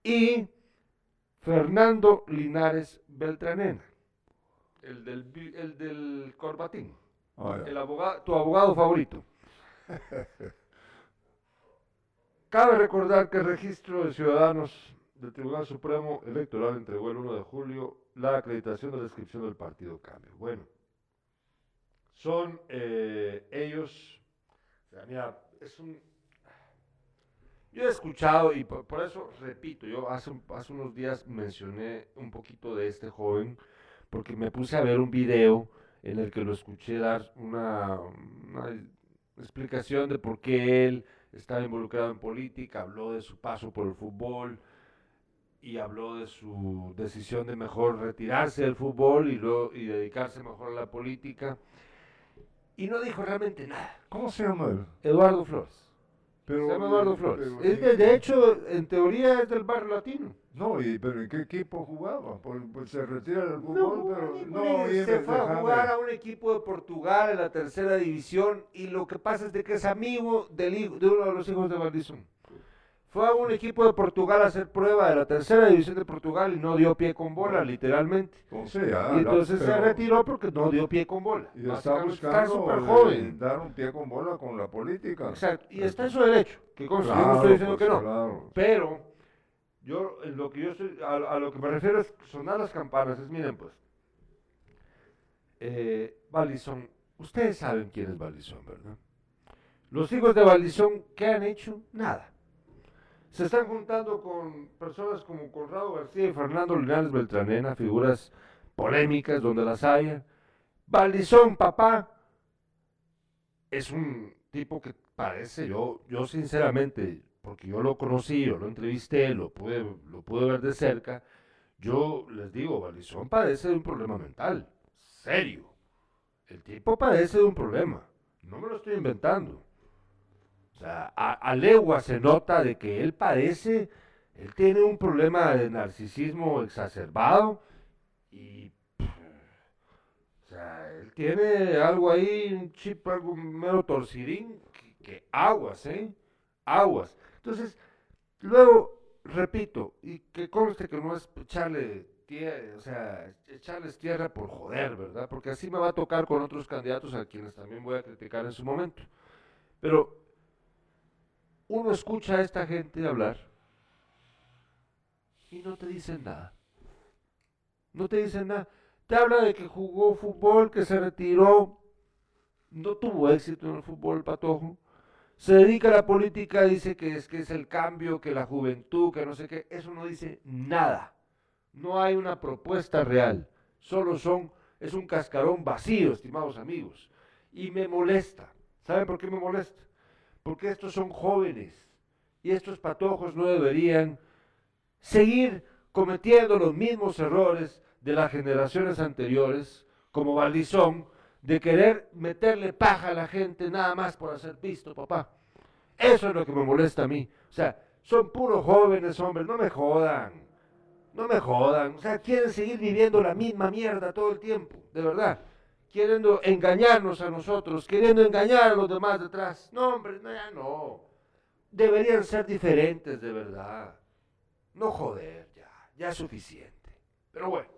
y Fernando Linares Beltranena, el del, el del corbatín, Ah, el abogado, tu abogado favorito. Cabe recordar que el registro de ciudadanos del Tribunal Supremo Electoral entregó el 1 de julio la acreditación de la inscripción del Partido Cambio. Bueno, son eh, ellos, mira, es un... Yo he escuchado y por, eso repito, yo hace, hace unos días mencioné un poquito de este joven porque me puse a ver un video en el que lo escuché dar una, una explicación de por qué él estaba involucrado en política, habló de su paso por el fútbol y habló de su decisión de mejor retirarse del fútbol y, luego, y dedicarse mejor a la política. Y no dijo realmente nada. ¿Cómo se llama él? Eduardo Flores. Pero, se llama Eduardo eh, Flores. pero, Es de, de hecho, en teoría es del barrio latino. No, y, pero ¿en qué equipo jugaba? Por- pues se retira del No, fútbol, pero no, por ahí. oye, se fue a jugar a un equipo de Portugal en la tercera división y lo que pasa es de que es amigo del hijo, de uno de los hijos de Valdizón. Fue a un equipo de Portugal a hacer prueba de la tercera división de Portugal y no dio pie con bola, literalmente. Entonces, ya, y entonces la- se retiró porque no dio pie con bola. Y está buscando súper eh, joven. dar un pie con bola con la política. Exacto. Y está en su derecho. Que conste, yo no Claro, estoy diciendo pues, que no. claro. Pero yo lo que yo estoy, a, a lo que me refiero es sonar las campanas, es miren pues. Eh, ustedes saben quién es Valdizón, ¿verdad? Los hijos de Valdizón, ¿qué han hecho? Nada. Se están juntando con personas como Conrado García y Fernando Linares Beltranena, figuras polémicas donde las haya. Valdizón, papá, es un tipo que parece, yo, yo sinceramente, porque yo lo conocí, yo lo entrevisté, lo pude, lo pude ver de cerca, yo les digo, Valdizón padece de un problema mental, serio. El tipo padece de un problema. No me lo estoy inventando. O sea, a, a legua se nota de que él padece, él tiene un problema de narcisismo exacerbado y o sea, él tiene algo ahí, un chip, algo mero torcidín, que, que aguas, ¿eh? Aguas. Entonces, luego, repito, y que conste que no es echarle o sea, echarles tierra por joder, ¿verdad? Porque así me va a tocar con otros candidatos a quienes también voy a criticar en su momento. Pero uno escucha a esta gente hablar y no te dicen nada. No te dicen nada. Te habla de que jugó fútbol, que se retiró, no tuvo éxito en el fútbol, patojo. Se dedica a la política, dice que es que es el cambio, que la juventud, que no sé qué. Eso no dice nada. No hay una propuesta real. Solo son, es un cascarón vacío, estimados amigos. Y me molesta. ¿Saben por qué me molesta? Porque estos son jóvenes. Y estos patojos no deberían seguir cometiendo los mismos errores de las generaciones anteriores, como Valdizón, de querer meterle paja a la gente nada más por hacer visto, papá. Eso es lo que me molesta a mí. O sea, son puros jóvenes, hombres, no me jodan. No me jodan. O sea, quieren seguir viviendo la misma mierda todo el tiempo, de verdad. Queriendo engañarnos a nosotros, queriendo engañar a los demás detrás. No, hombre, no, ya no. Deberían ser diferentes, de verdad. No joder, ya. Ya es suficiente. Pero bueno.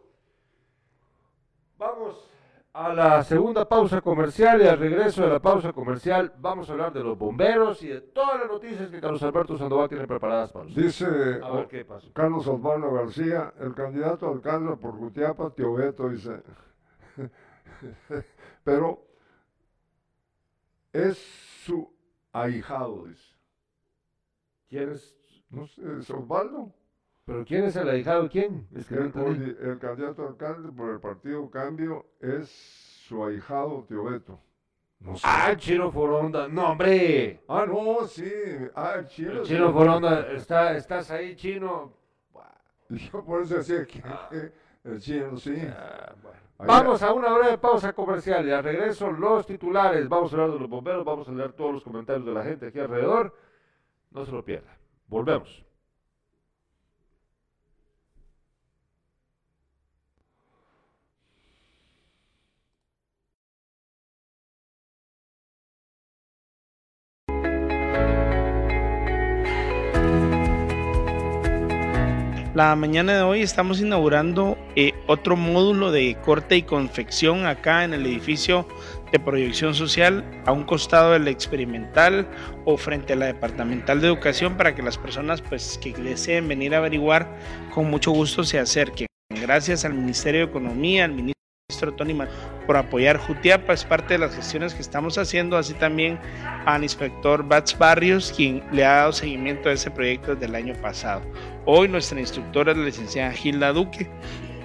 Vamos a la segunda pausa comercial y al regreso de la pausa comercial vamos a hablar de los bomberos y de todas las noticias que Carlos Alberto Sandoval tiene preparadas para ustedes. Dice A ver qué pasó. Carlos Osvaldo García, el candidato a alcalde por Jutiapa, Tío Beto, dice. Pero es su ahijado, dice. ¿Quién es? No sé, ¿es Osvaldo? ¿Pero quién es el ahijado quién? Es que no El, el candidato alcalde por el partido Cambio es su ahijado, Tío Beto. No sé. Ah, el Chino Foronda. No, hombre. Ah, no, sí. Ah, el chino. Chino Foronda. Está, ¿Estás ahí, Chino? Yo por eso decía que que el chino, sí. Ah, bueno. Vamos a una breve pausa comercial y al regreso los titulares. Vamos a hablar de los bomberos, vamos a leer todos los comentarios de la gente aquí alrededor. No se lo pierda. Volvemos. La mañana de hoy estamos inaugurando eh, otro módulo de corte y confección acá en el edificio de proyección social a un costado del experimental o frente a la departamental de educación para que las personas pues que deseen venir a averiguar con mucho gusto se acerquen. Gracias al Ministerio de Economía, al ministro Tony Man por apoyar Jutiapa, es parte de las gestiones que estamos haciendo, así también al inspector Bats Barrios, quien le ha dado seguimiento a ese proyecto desde el año pasado. Hoy nuestra instructora es la licenciada Gilda Duque,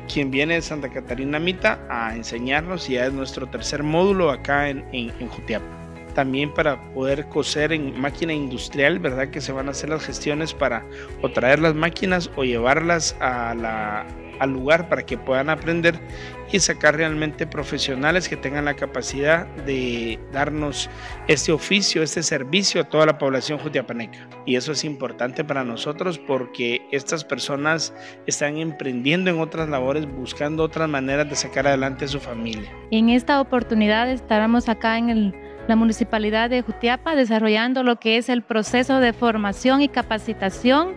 quien viene de Santa Catarina Mita a enseñarnos y ya es nuestro tercer módulo acá en, en, Jutiapa. También para poder coser en máquina industrial, ¿verdad? Que se van a hacer las gestiones para o traer las máquinas o llevarlas a al lugar para que puedan aprender y sacar realmente profesionales que tengan la capacidad de darnos este oficio, este servicio a toda la población jutiapaneca. Y eso es importante para nosotros porque estas personas están emprendiendo en otras labores, buscando otras maneras de sacar adelante a su familia. En esta oportunidad estaremos acá en la municipalidad de Jutiapa desarrollando lo que es el proceso de formación y capacitación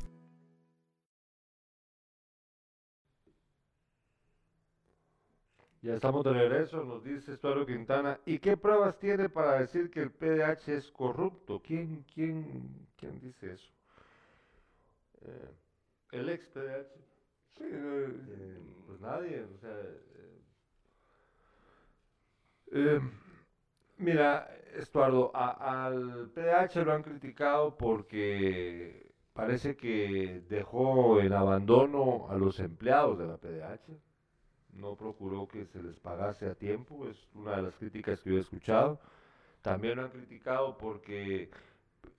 Ya estamos de regreso, nos dice Estuario Quintana. ¿Y qué pruebas tiene para decir que el PDH es corrupto? ¿Quién, quién, quién dice eso? Eh, el ex PDH. Sí, eh, pues nadie, o sea, eh, mira, Estuardo, al PDH lo han criticado porque parece que dejó en abandono a los empleados de la PDH. No procuró que se les pagase a tiempo, es una de las críticas que yo he escuchado. También lo han criticado porque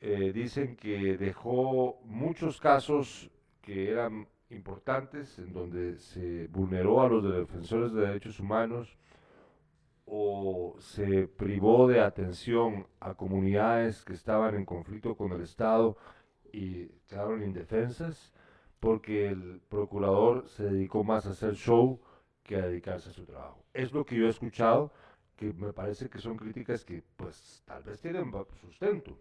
eh, dicen que dejó muchos casos que eran importantes en donde se vulneró a los defensores de derechos humanos o se privó de atención a comunidades que estaban en conflicto con el Estado y quedaron indefensas porque el procurador se dedicó más a hacer show dedicarse a su trabajo. Es lo que yo he escuchado, que me parece que son críticas que pues tal vez tienen sustento.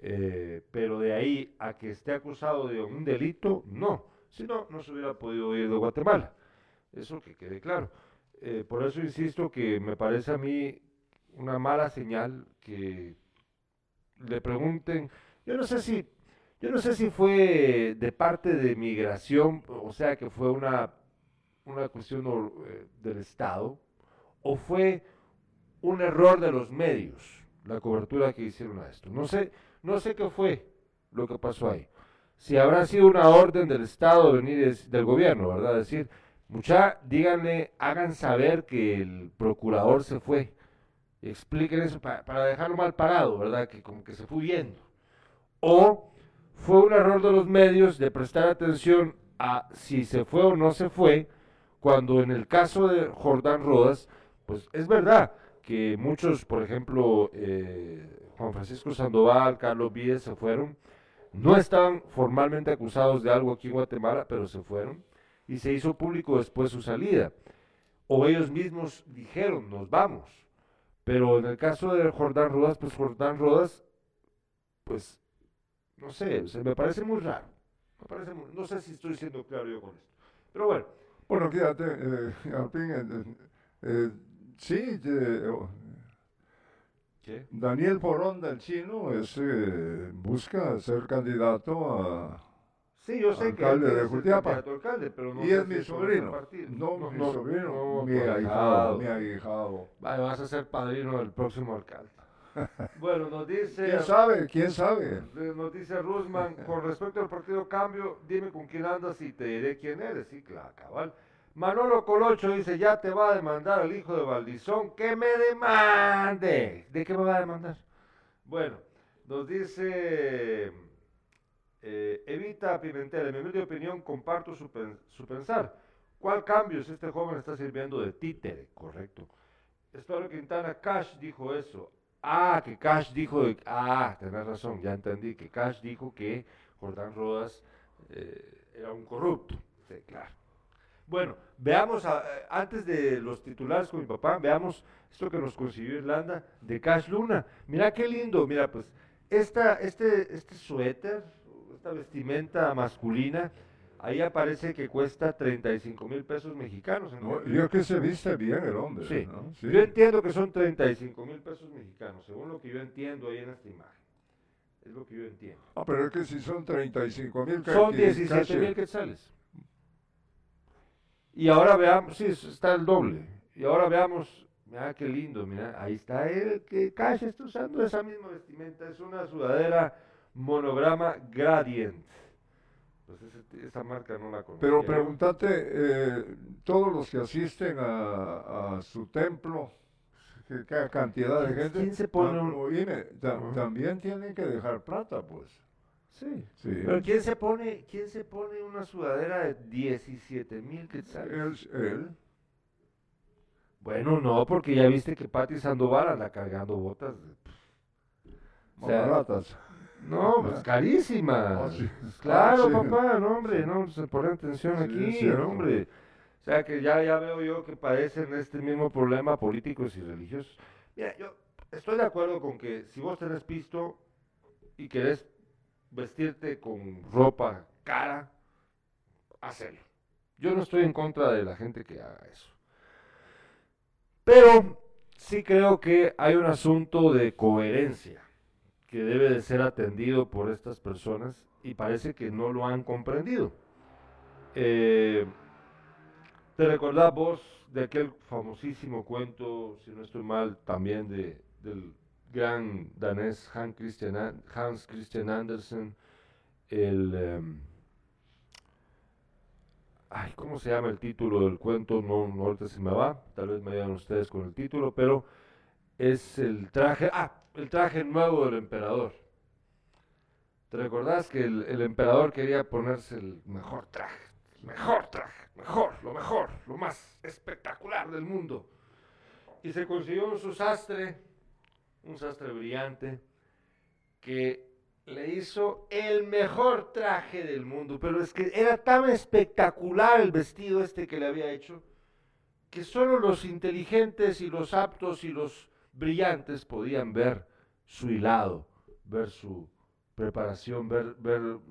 Eh, pero de ahí a que esté acusado de un delito, no. Si no, no se hubiera podido ir de Guatemala. Eso que quede claro. Eh, por eso insisto que me parece a mí una mala señal que le pregunten, yo no sé si, yo no sé si fue de parte de migración, o sea que fue una, una cuestión eh, del Estado, o fue un error de los medios, la cobertura que hicieron a esto. No sé, no sé qué fue lo que pasó ahí. Si habrá sido una orden del Estado venir es- del gobierno, ¿verdad? Decir, mucha, díganle, hagan saber que el procurador se fue. Expliquen eso pa- para dejarlo mal parado, ¿verdad? Que como que se fue huyendo. O fue un error de los medios de prestar atención a si se fue o no se fue, cuando en el caso de Jordán Rodas, pues es verdad que muchos, por ejemplo, eh, Juan Francisco Sandoval, Carlos Víez se fueron, no estaban formalmente acusados de algo aquí en Guatemala, pero se fueron y se hizo público después su salida. O ellos mismos dijeron, nos vamos. Pero en el caso de Jordán Rodas, pues Jordán Rodas, pues, no sé, me parece muy raro. No sé si estoy siendo claro yo con esto. Pero bueno, Bueno, fíjate, eh, Alpín, eh, eh, sí, eh, oh, ¿qué? Daniel Porón del Chino es, eh, busca ser candidato a... Sí, yo sé que Alcalde él de quiere ser Jutiapa. alcalde, pero no y es mi sobrino. partido. No, mi sobrino, no, mi ahijado, mi ahijado. Vale, vas a ser padrino del próximo alcalde. bueno, nos dice... ¿Quién sabe? ¿Quién sabe? Nos dice Rusman, con respecto al partido Cambio, dime con quién andas y te diré quién eres. Sí, claro, cabal. Manolo Colocho dice, ya te va a demandar el hijo de Valdizón, que me demande. ¿De qué me va a demandar? Bueno, nos dice eh, Evita Pimentel, en mi humilde opinión comparto su, pen- su pensar. ¿Cuál cambios este joven está sirviendo de títere? Correcto. Espero Quintana Cash dijo eso. Ah, que Cash dijo, ah, tenés razón, ya entendí, que Cash dijo que Jordán Rodas eh, era un corrupto. Claro. Bueno, veamos, eh, antes de los titulares con mi papá, veamos esto que nos consiguió Irlanda de Cash Luna. Mira qué lindo, mira, pues, esta, este, este suéter, esta vestimenta masculina, ahí aparece que cuesta 35 mil pesos mexicanos. No, yo que se viste bien el hombre. Sí. ¿no? Sí. Yo entiendo que son 35 mil pesos mexicanos, según lo que yo entiendo ahí en esta imagen. Es lo que yo entiendo. Ah, pero es que si son 35 mil Son 17 mil quetzales. Y ahora veamos, sí, es- está el doble. Y ahora veamos, mira qué lindo, mira, ahí está él, que Cash está usando esa misma vestimenta, es una sudadera monograma Gradient. Pues ese- esa marca no la conozco. Pero pregúntate, eh, todos los que asisten a, a su templo, que, qué cantidad de ¿Quién- gente, quién se pone un- oíme, Ajá. también tienen que dejar plata, pues. Sí. Sí. Pero ¿quién se pone, quién se pone una sudadera de 17 mil quetzales? Él, él. Bueno, no, porque ya viste que Pati Sandoval anda cargando botas. de- O sea, baratas. No, pues carísimas. Ah, sí. Claro, sí. papá, no, hombre, no se pone atención aquí, hombre. O sea que ya, ya veo yo que padecen este mismo problema políticos y religiosos. Mira, yo estoy de acuerdo con que si vos tenés pisto y querés vestirte con ropa cara, hacelo. Yo no estoy en contra de la gente que haga eso. Pero sí creo que hay un asunto de coherencia que debe de ser atendido por estas personas y parece que no lo han comprendido. Eh, ¿Te recordás vos de aquel famosísimo cuento, si no estoy mal, también de, del gran danés Hans Christian, Andersen, el... em, ay, ¿cómo se llama el título del cuento? No, no ahorita se me va, tal vez me ayudan ustedes con el título, pero es el traje, ah, el traje nuevo del emperador. ¿Te recordás que el, el emperador quería ponerse el mejor traje? Mejor traje, mejor, lo mejor, lo más espectacular del mundo. Y se consiguió un su sastre, un sastre brillante, que le hizo el mejor traje del mundo. Pero es que era tan espectacular el vestido este que le había hecho, que solo los inteligentes y los aptos y los brillantes podían ver su hilado, ver su preparación, ver,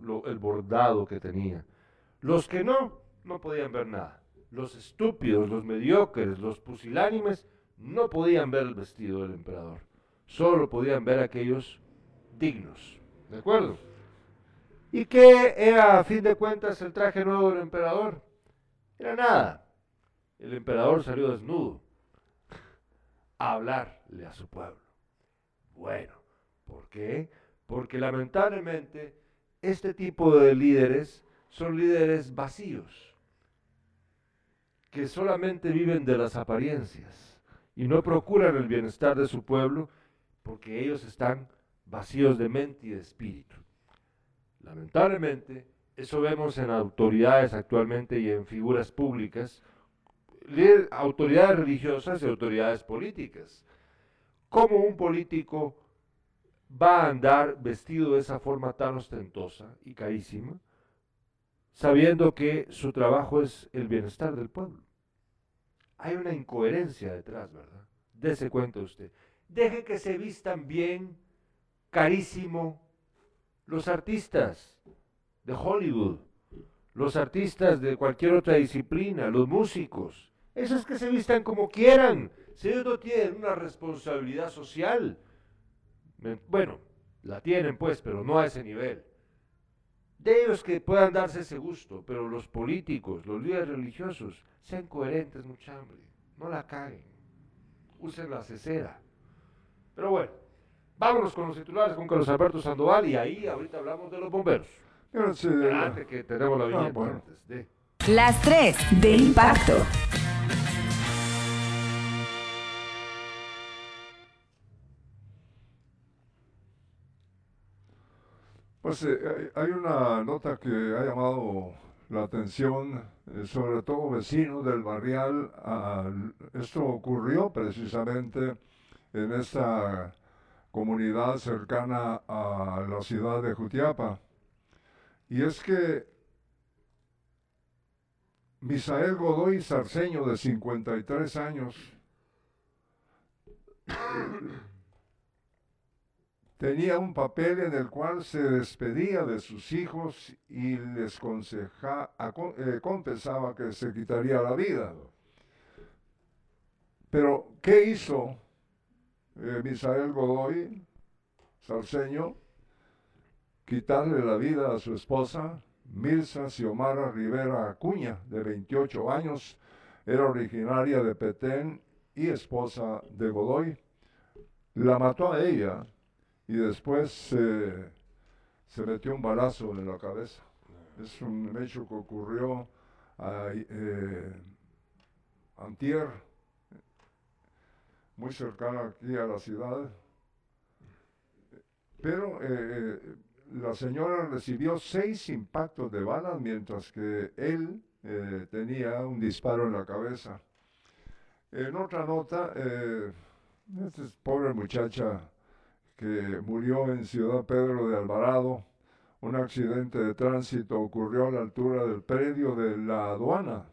lo- el bordado que tenía. Los que no, no podían ver nada. Los estúpidos, los mediocres, los pusilánimes, no podían ver el vestido del emperador. Solo podían ver aquellos dignos. ¿De acuerdo? ¿Y qué era, a fin de cuentas, el traje nuevo del emperador? Era nada. El emperador salió desnudo a a su pueblo. Bueno, ¿por qué? Porque lamentablemente este tipo de líderes son líderes vacíos, que solamente viven de las apariencias y no procuran el bienestar de su pueblo porque ellos están vacíos de mente y de espíritu. Lamentablemente, eso vemos en autoridades actualmente y en figuras públicas, autoridades religiosas y autoridades políticas. ¿Cómo un político va a andar vestido de esa forma tan ostentosa y carísima, sabiendo que su trabajo es el bienestar del pueblo? Hay una incoherencia detrás, ¿verdad? Dese cuenta usted. Deje que se vistan bien, carísimo, los artistas de Hollywood, los artistas de cualquier otra disciplina, los músicos, esos que se vistan como quieran, si ellos no tienen una responsabilidad social, bueno, la tienen pues, pero no a ese nivel. De ellos que puedan darse ese gusto, pero los políticos, los líderes religiosos, sean coherentes, mucha hambre, no la caguen, usen la cesera. Pero bueno, vámonos con los titulares con Carlos Alberto Sandoval y ahí ahorita hablamos de los bomberos. Fíjense, Adelante que tenemos la Ah, viñeta bueno. antes de... Las tres de impacto. Pues eh, hay una nota que ha llamado la atención, eh, sobre todo vecinos del barrial. esto ocurrió precisamente en esta comunidad cercana a la ciudad de Jutiapa. Y es que Misael Godoy Sarceño, de 53 años, tenía un papel en el cual se despedía de sus hijos y les conseja- eh, confesaba que se quitaría la vida. Pero, ¿qué hizo eh, Misael Godoy, Sarceño? Quitarle la vida a su esposa, Mirza Xiomara Rivera Acuña, de 28 años, era originaria de Petén y esposa de Godoy. La mató a ella y después se metió un balazo en la cabeza. Es un hecho que ocurrió ahí, eh, antier, muy cercano aquí a la ciudad. Pero eh, eh, la señora recibió seis impactos de balas mientras que él eh, tenía un disparo en la cabeza. En otra nota, esta es pobre muchacha que murió en Ciudad Pedro de Alvarado. Un accidente de tránsito ocurrió a la altura del predio de la aduana,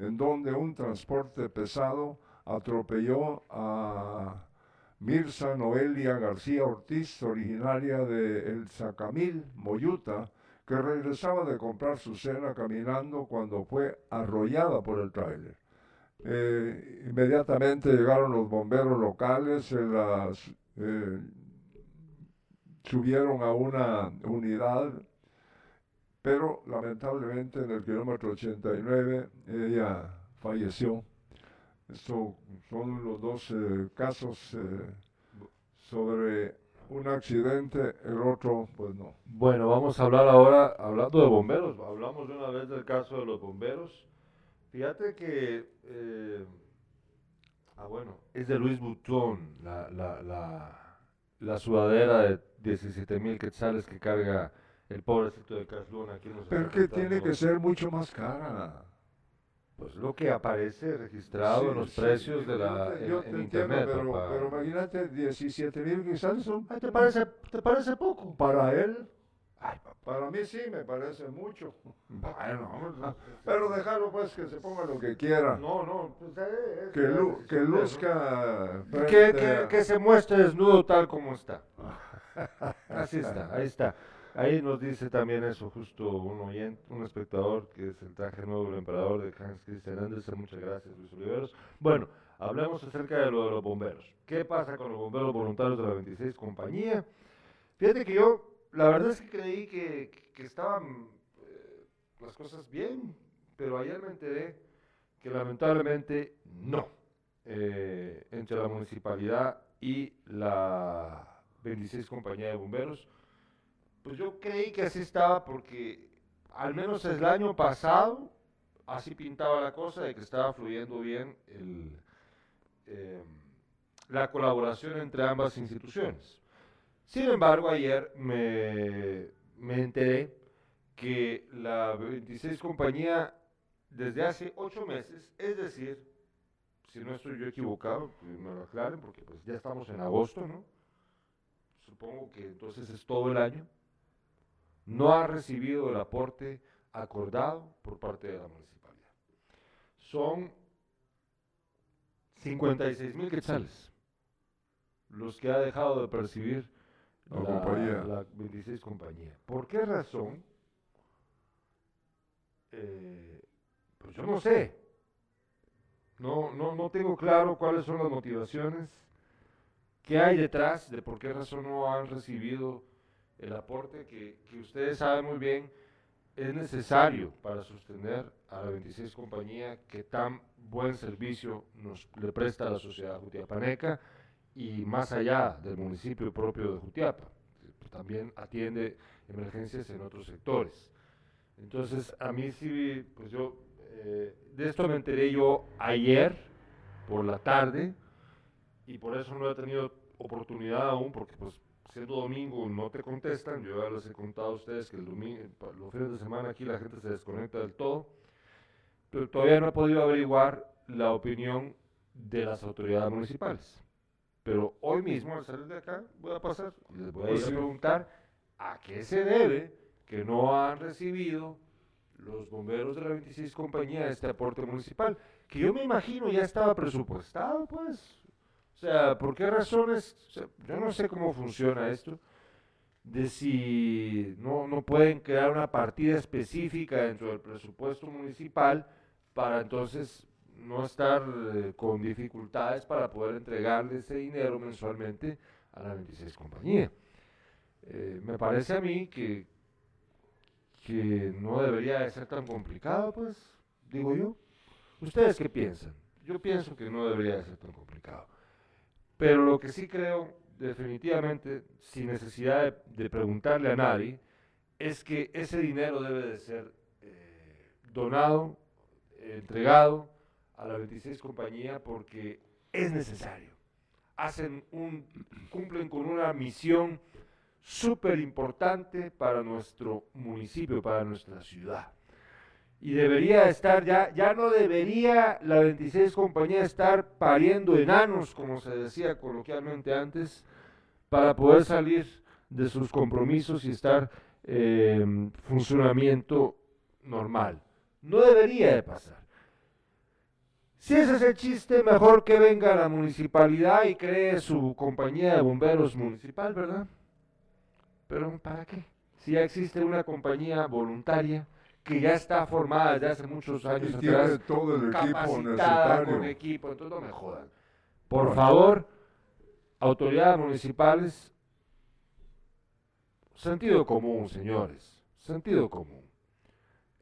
en donde un transporte pesado atropelló a Mirza Noelia García Ortiz, originaria de El Zacamil, Moyuta, que regresaba de comprar su cena caminando cuando fue arrollada por el tráiler. Eh, inmediatamente llegaron los bomberos locales, se las eh, subieron a una unidad, pero lamentablemente en el kilómetro 89 ella falleció. Esto son los dos eh, casos eh, sobre un accidente, el otro, pues no. Bueno, vamos a hablar ahora, hablando de bomberos, hablamos de una vez del caso de los bomberos. Fíjate que, eh, ah bueno, es de Luis Butón, la, la, la, la sudadera de 17 mil quetzales que carga el pobrecito de nos Pero que tiene que ser mucho más cara. Pues lo que aparece registrado en los sí, precios de la, te- yo en te internet. entiendo, pero, papá. pero imagínate, 17 mil quizás son ¿te, parece, ¿Te parece poco? para él. Ay. Para mí sí me parece mucho. Bueno, no, Pero déjalo pues que se ponga lo que quiera. no, no, pues, eh, es Que, lu- que luzca. Que, que, que se muestre desnudo tal como está. Así está, ahí está. Ahí nos dice también eso justo un oyente, un espectador, que es el traje nuevo del emperador de Hans Christian Andersen. Muchas gracias, Luis Oliveros. Bueno, hablemos acerca de lo de los bomberos. ¿Qué pasa con los bomberos voluntarios de la 26 compañía? Fíjate que yo, la verdad es que creí que, que estaban eh, las cosas bien, pero ayer me enteré que lamentablemente no. Eh, entre la municipalidad y la 26 compañía de bomberos, pues yo creí que así estaba porque al menos el año pasado así pintaba la cosa de que estaba fluyendo bien eh, la colaboración entre ambas instituciones. Sin embargo, ayer me, me enteré que la 26 compañía desde hace ocho meses, es decir, si no estoy yo equivocado, me lo aclaren, porque pues ya estamos en agosto, ¿no? Supongo que entonces es todo el año. No ha recibido el aporte acordado por parte de la municipalidad. Son 56 mil quetzales los que ha dejado de percibir La compañía. la 26 compañía. ¿Por qué razón? Eh, pues yo no sé. No, no, no tengo claro cuáles son las motivaciones, qué hay detrás de por qué razón no han recibido el aporte que, que ustedes saben muy bien es necesario para sostener a la 26 compañía que tan buen servicio nos le presta a la sociedad jutiapaneca y más allá del municipio propio de Jutiapa. También atiende emergencias en otros sectores. Entonces, a mí sí, pues yo, eh, de esto me enteré yo ayer por la tarde y por eso no he tenido oportunidad aún, porque pues siendo domingo no te contestan, yo ya les he contado a ustedes que el domingo, los fines de semana aquí la gente se desconecta del todo, pero todavía no he podido averiguar la opinión de las autoridades municipales. Pero hoy mismo, al salir de acá, voy a pasar y les voy a ir a sí. preguntar a qué se debe que no han recibido los bomberos de la 26 compañía este aporte municipal, que yo me imagino ya estaba presupuestado, pues. O sea, ¿por qué razones? O sea, yo no sé cómo funciona esto, de si no, no pueden crear una partida específica dentro del presupuesto municipal para entonces no estar eh, con dificultades para poder entregarle ese dinero mensualmente a la 26 compañía. Eh, me parece a mí que, que no debería de ser tan complicado, pues, digo yo. ¿Ustedes qué piensan? Yo pienso que no debería de ser tan complicado. Pero lo que sí creo, definitivamente, sin necesidad de, de preguntarle a nadie, es que ese dinero debe de ser eh, donado, entregado a la 26 compañía porque es necesario. Hacen un, cumplen con una misión súper importante para nuestro municipio, para nuestra ciudad. Y debería estar ya, ya no debería la 26 compañía estar pariendo enanos, como se decía coloquialmente antes, para poder salir de sus compromisos y estar en funcionamiento normal. No debería de pasar. Si ese es el chiste, mejor que venga la municipalidad y cree su compañía de bomberos municipal, ¿verdad? Pero ¿para qué? Si ya existe una compañía voluntaria que ya está formada desde hace muchos años Y tiene atrás, todo el equipo necesario. con equipo, entonces no me jodan. Por favor, autoridades municipales, sentido común, señores, sentido común.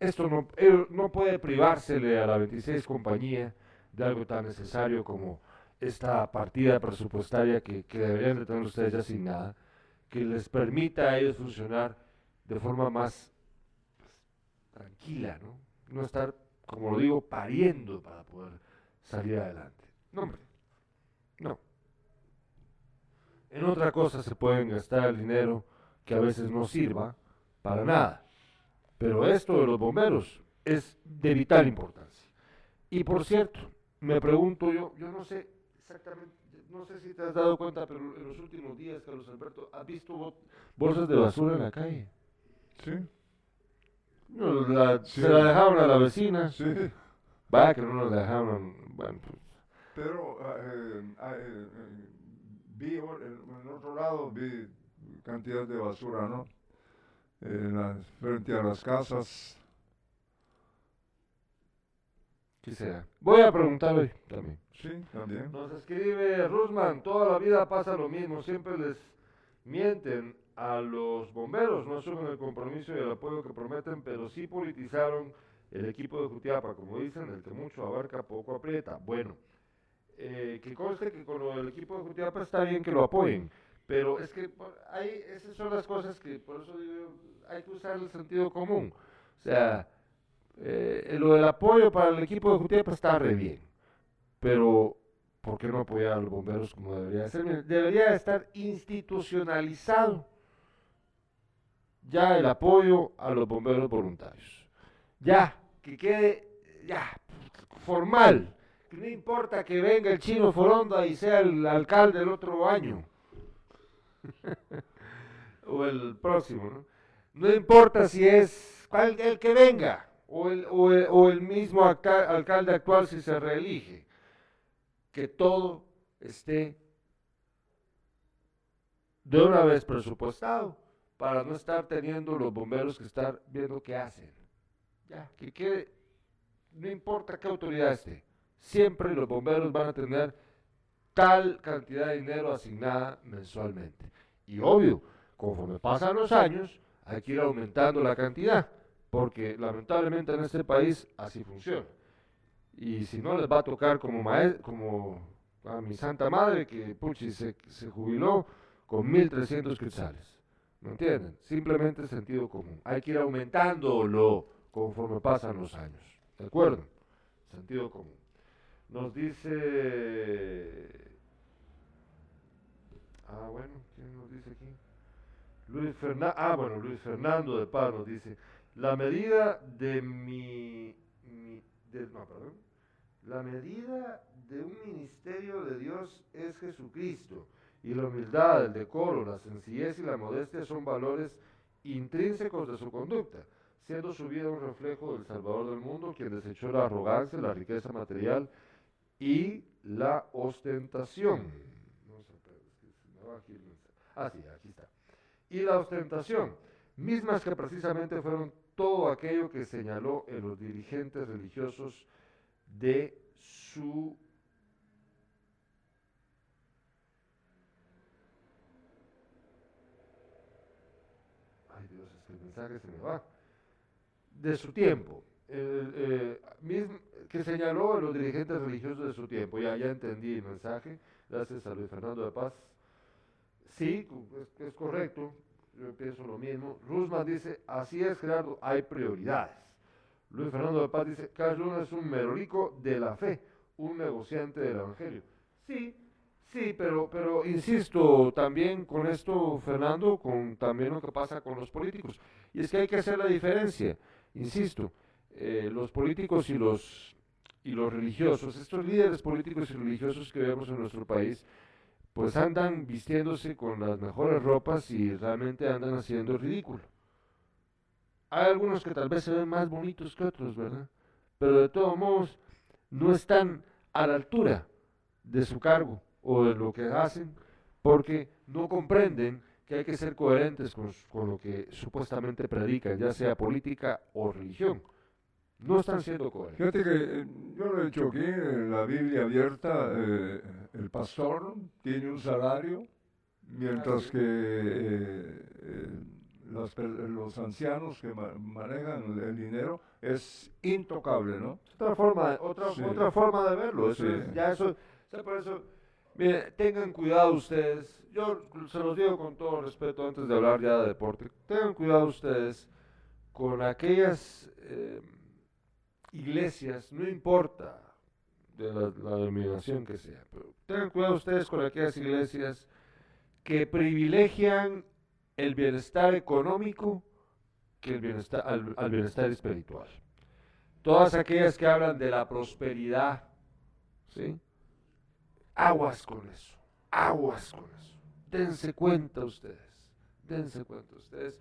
esto no, eh, no puede privársele a la 26 compañía de algo tan necesario como esta partida presupuestaria que, deberían de tener ustedes ya asignada, que les permita a ellos funcionar de forma más tranquila, ¿no? No estar, como lo digo, pariendo para poder salir adelante. No, hombre, no. En otra cosa se pueden gastar el dinero que a veces no sirva para nada. Pero esto de los bomberos es de vital importancia. Y por cierto, me pregunto yo, yo no sé exactamente, no sé si te has dado cuenta, pero en los últimos días, Carlos Alberto, ¿has visto bolsas de basura en la calle? Sí. No, la- Se la dejaron a la vecina. Sí. Va, que no la dejaron. Bueno, pues, Pero eh, eh, eh, vi en, otro lado vi cantidad de basura, ¿no? En frente a las casas. Quisiera. Voy a preguntar hoy también. Sí, también. Nos escribe Rusman, toda la vida pasa lo mismo, siempre les mienten a los bomberos, no asumen el compromiso y el apoyo que prometen, pero sí politizaron el equipo de Jutiapa, como dicen, el que mucho abarca, poco aprieta. Bueno, eh, que conste que con lo del equipo de Jutiapa está bien que lo apoyen, pero es que por- hay, esas son las cosas que, por eso digo, hay que usar el sentido común. O sea, eh, lo del apoyo para el equipo de Jutiapa está re bien, pero ¿por qué no apoyar a los bomberos como debería ser? Debería estar institucionalizado ya el apoyo a los bomberos voluntarios. Ya, que quede ya formal. Que no importa que venga el chino Foronda y sea el alcalde el otro año. o el próximo, ¿no? No importa si es cual- el que venga o el, o el, o el mismo alca- alcalde actual si se reelige. Que todo esté de una vez presupuestado para no estar teniendo los bomberos que estar viendo qué hacen. Ya, que no importa qué autoridad esté, siempre los bomberos van a tener tal cantidad de dinero asignada mensualmente. Y obvio, conforme pasan los años, hay que ir aumentando la cantidad, porque lamentablemente en este país así funciona. Y si no les va a tocar como como a mi santa madre que puchi se, se jubiló con 1300 quetzales. ¿Me entienden? Simplemente sentido común. Hay que ir aumentándolo conforme pasan los años. ¿De acuerdo? Sentido común. Nos dice... Ah, bueno, ¿quién nos dice aquí? Luis Fernando, ah, bueno, Luis Fernando de Paz nos dice, la medida de mi, de- no, perdón, la medida de un ministerio de Dios es Jesucristo, y la humildad, el decoro, la sencillez y la modestia son valores intrínsecos de su conducta, siendo su vida un reflejo del Salvador del mundo, quien desechó la arrogancia, la riqueza material y la ostentación. No sé, va aquí. Ah, sí, aquí está. Y la ostentación, mismas que precisamente fueron todo aquello que señaló en los dirigentes religiosos de su Ay Dios, es que el mensaje se me va. De su tiempo. eh, eh, que señaló a los dirigentes religiosos de su tiempo. Ya, ya entendí el mensaje. Gracias a Luis Fernando de Paz. Sí, es, es correcto. Yo pienso lo mismo. Rusman dice, así es Gerardo, hay prioridades. Luis Fernando de Paz dice, Carlos Luna es un merolico de la fe, un negociante del Evangelio. Sí, sí, pero, pero insisto también con esto, Fernando, con también lo que pasa con los políticos. Y es que hay que hacer la diferencia, insisto, eh, los políticos y los, y los religiosos, estos líderes políticos y religiosos que vemos en nuestro país, pues andan vistiéndose con las mejores ropas y realmente andan haciendo ridículo. Hay algunos que tal vez se ven más bonitos que otros, ¿verdad? Pero de todos modos no están a la altura de su cargo o de lo que hacen porque no comprenden que hay que ser coherentes con lo que supuestamente predican, ya sea política o religión. No están siendo coherentes. Fíjate que eh, yo lo he hecho aquí en la Biblia abierta. eh, el pastor tiene un salario, mientras que eh, las los ancianos que ma- manejan el dinero es intocable, ¿no? Otra forma, otra, Sí. otra forma de verlo. Eso Sí. es- ya eso, o sea, por eso, mire, tengan cuidado ustedes. Yo se los digo con todo respeto antes de hablar ya de deporte. Tengan cuidado ustedes con aquellas eh, iglesias, no importa de la, la denominación que sea, pero tengan cuidado ustedes con aquellas iglesias que privilegian el bienestar económico que el bienestar, al- bienestar espiritual todas aquellas que hablan de la prosperidad, ¿sí? Aguas con eso, aguas con eso. Dense cuenta ustedes, dense cuenta ustedes,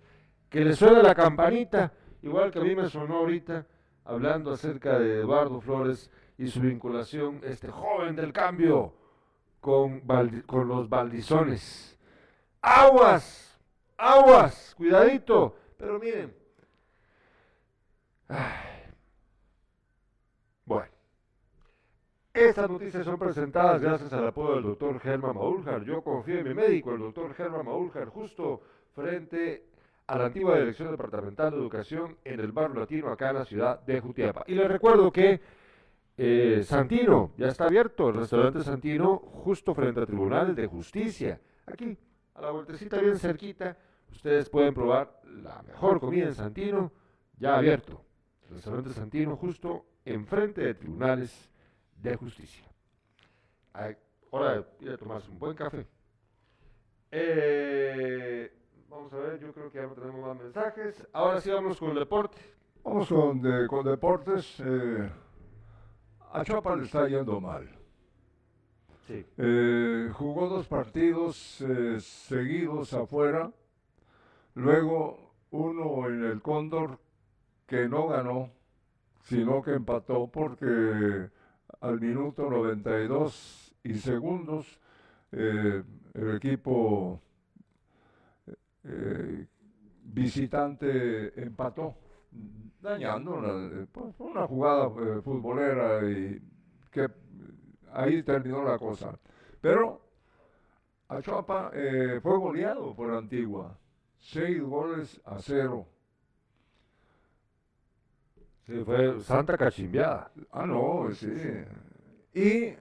que les suena la campanita, igual que a mí me sonó ahorita, hablando acerca de Eduardo Flores y su vinculación, este joven del cambio, con, con los baldizones. Aguas, aguas, cuidadito, pero miren. Bueno, estas noticias son presentadas gracias al apoyo del doctor Germán Maúljar. Yo confío en mi médico, el doctor Germán Maúljar, justo frente a la antigua Dirección Departamental de Educación en el barrio latino acá en la ciudad de Jutiapa. Y les recuerdo que eh, Santino ya está abierto, el restaurante Santino, justo frente a Tribunales de Justicia. Aquí, a la vueltecita bien cerquita, ustedes pueden probar la mejor comida en Santino, ya abierto. El restaurante Santino, justo enfrente de Tribunales de Justicia. Ay, Hora a tomarse un buen café. Eh, vamos a ver, yo creo que ya no tenemos más mensajes. Ahora sí vamos con el deporte. Vamos con, de- con deportes. eh, a Chapa le está yendo mal. Sí. Eh, jugó dos partidos eh, seguidos afuera, luego uno en el Cóndor que no ganó, sino que empató porque al minuto 92 y segundos eh, el equipo eh, visitante empató, dañando una, pues, una jugada eh, futbolera y que ahí terminó la cosa. Pero Achuapa eh, fue goleado por Antigua, seis goles a cero. Sí, fue Santa Cachimbiada. Ah, no, sí. Y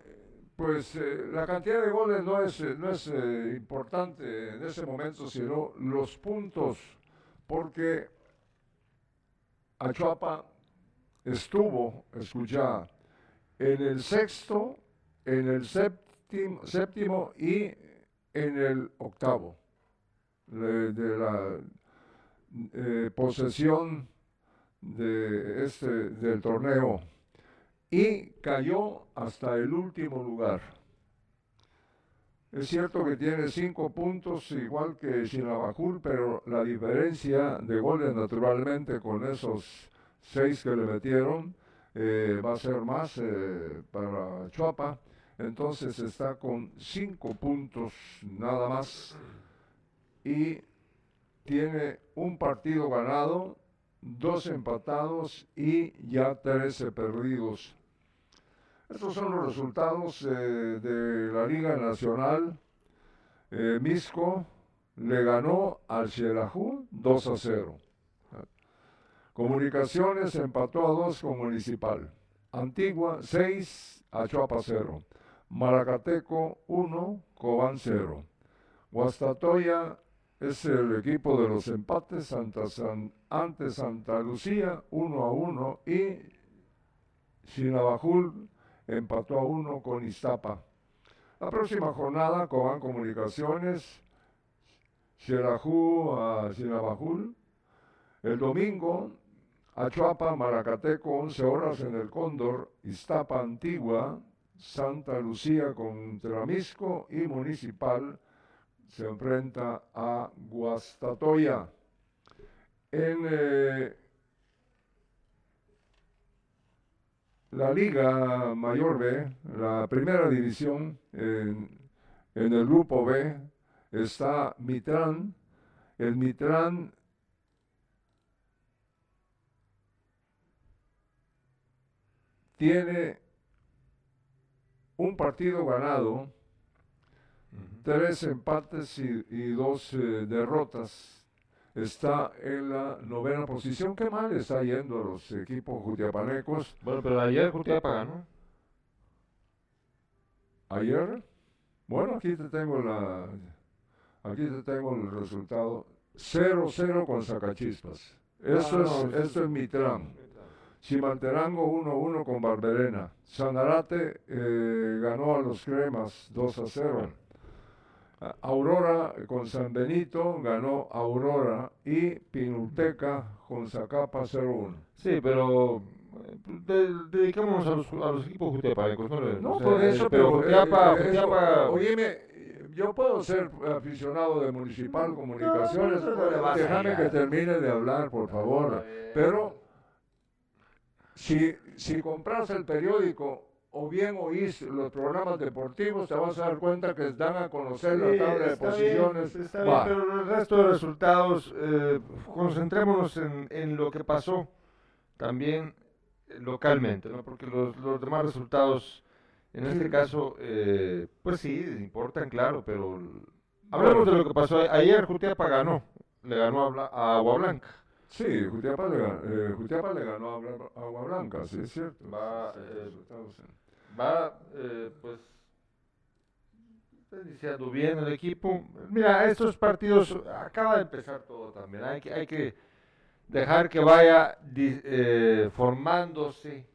pues eh, la cantidad de goles no es, eh, no es eh, importante en ese momento, sino los puntos, porque Achuapa estuvo, escucha, en el sexto, en el séptimo, séptimo y en el octavo de, la posesión de este, del torneo y cayó hasta el último lugar. Es cierto que tiene cinco puntos igual que Chinabajul, pero la diferencia de goles naturalmente con esos seis que le metieron eh, va a ser más eh, para Chuapa. Entonces está con cinco puntos nada más y tiene un partido ganado, dos empatados y ya 13 perdidos. Estos son los resultados eh, de la Liga Nacional. Eh, Misco le ganó al Xelajú 2 a 0. Comunicaciones empató a 2 con Municipal. Antigua 6 a Chuapa 0. Maracateco 1, Cobán 0. Guastatoya es el equipo de los empates Santa San- ante Santa Lucía 1 a 1 y Sinabajul empató a 1 con Iztapa. La próxima jornada Cobán Comunicaciones, Xelajú a Sinabajul. El domingo Achuapa, Maracateco, 11 horas en el Cóndor, Iztapa Antigua, Santa Lucía contra Misco y Municipal se enfrenta a Guastatoya. En eh, la Liga Mayor B, la primera división, en, en el grupo B, está Mitrán. El Mitrán tiene un partido ganado, tres empates y, y dos eh, derrotas. Está en la novena posición. Qué mal está yendo a los equipos jutiapanecos. Bueno, pero ayer Jutiapa ganó. Ayer, bueno, aquí te tengo la, aquí te tengo el resultado. 0-0 con Sacachispas. Eso, Ah, es, no, eso es Mitrán. Chimalterango 1-1 con Barberena. Sanarate eh, ganó a los Cremas 2-0. Aurora con San Benito ganó Aurora y Pinulteca con Zacapa 0-1. Sí, pero eh, de- a los, a los equipos jutiapanecos, ¿no? No, o sea, por eso, pero Jutiapa, oíme, yo puedo ser aficionado de Municipal Comunicaciones, no, no déjame que termine de hablar, por favor, pero si, si compras el periódico o bien oís los programas deportivos, te vas a dar cuenta que dan a conocer Sí, la tabla de posiciones. bien, está bien, Va. pero el resto de resultados, eh, concentrémonos en, en lo que pasó también eh, localmente, ¿no? Porque los, los demás resultados, en este caso, eh, pues sí, importan, claro, pero hablemos de lo que pasó. Ayer Jutiapa ganó, le ganó a, Agua Blanca. Sí, Jutiapa le, eh, Jutiapa le ganó a Agua Blanca, sí, es cierto. Va, eh, va, eh, pues, iniciando bien el equipo. Mira, estos partidos, acaba de empezar todo también. Hay que, hay que dejar que vaya eh, formándose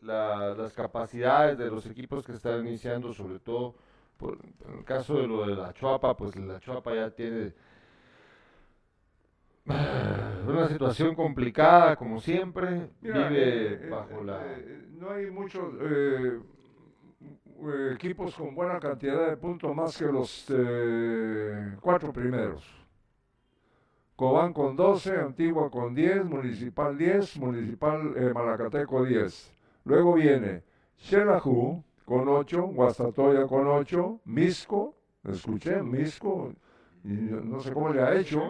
la- las capacidades de los equipos que están iniciando, sobre todo por, en el caso de lo de la Chuapa, pues la Chuapa ya tiene una situación complicada, como siempre, Mira, vive eh, eh, bajo la... eh, no hay muchos eh, equipos con buena cantidad de puntos más que los eh, cuatro primeros. Cobán con 12, Antigua con 10, Municipal 10, Municipal eh, Malacateco 10. Luego viene Xelajú con 8, Guastatoya con 8, Misco, escuché, Misco, y no sé cómo le ha hecho,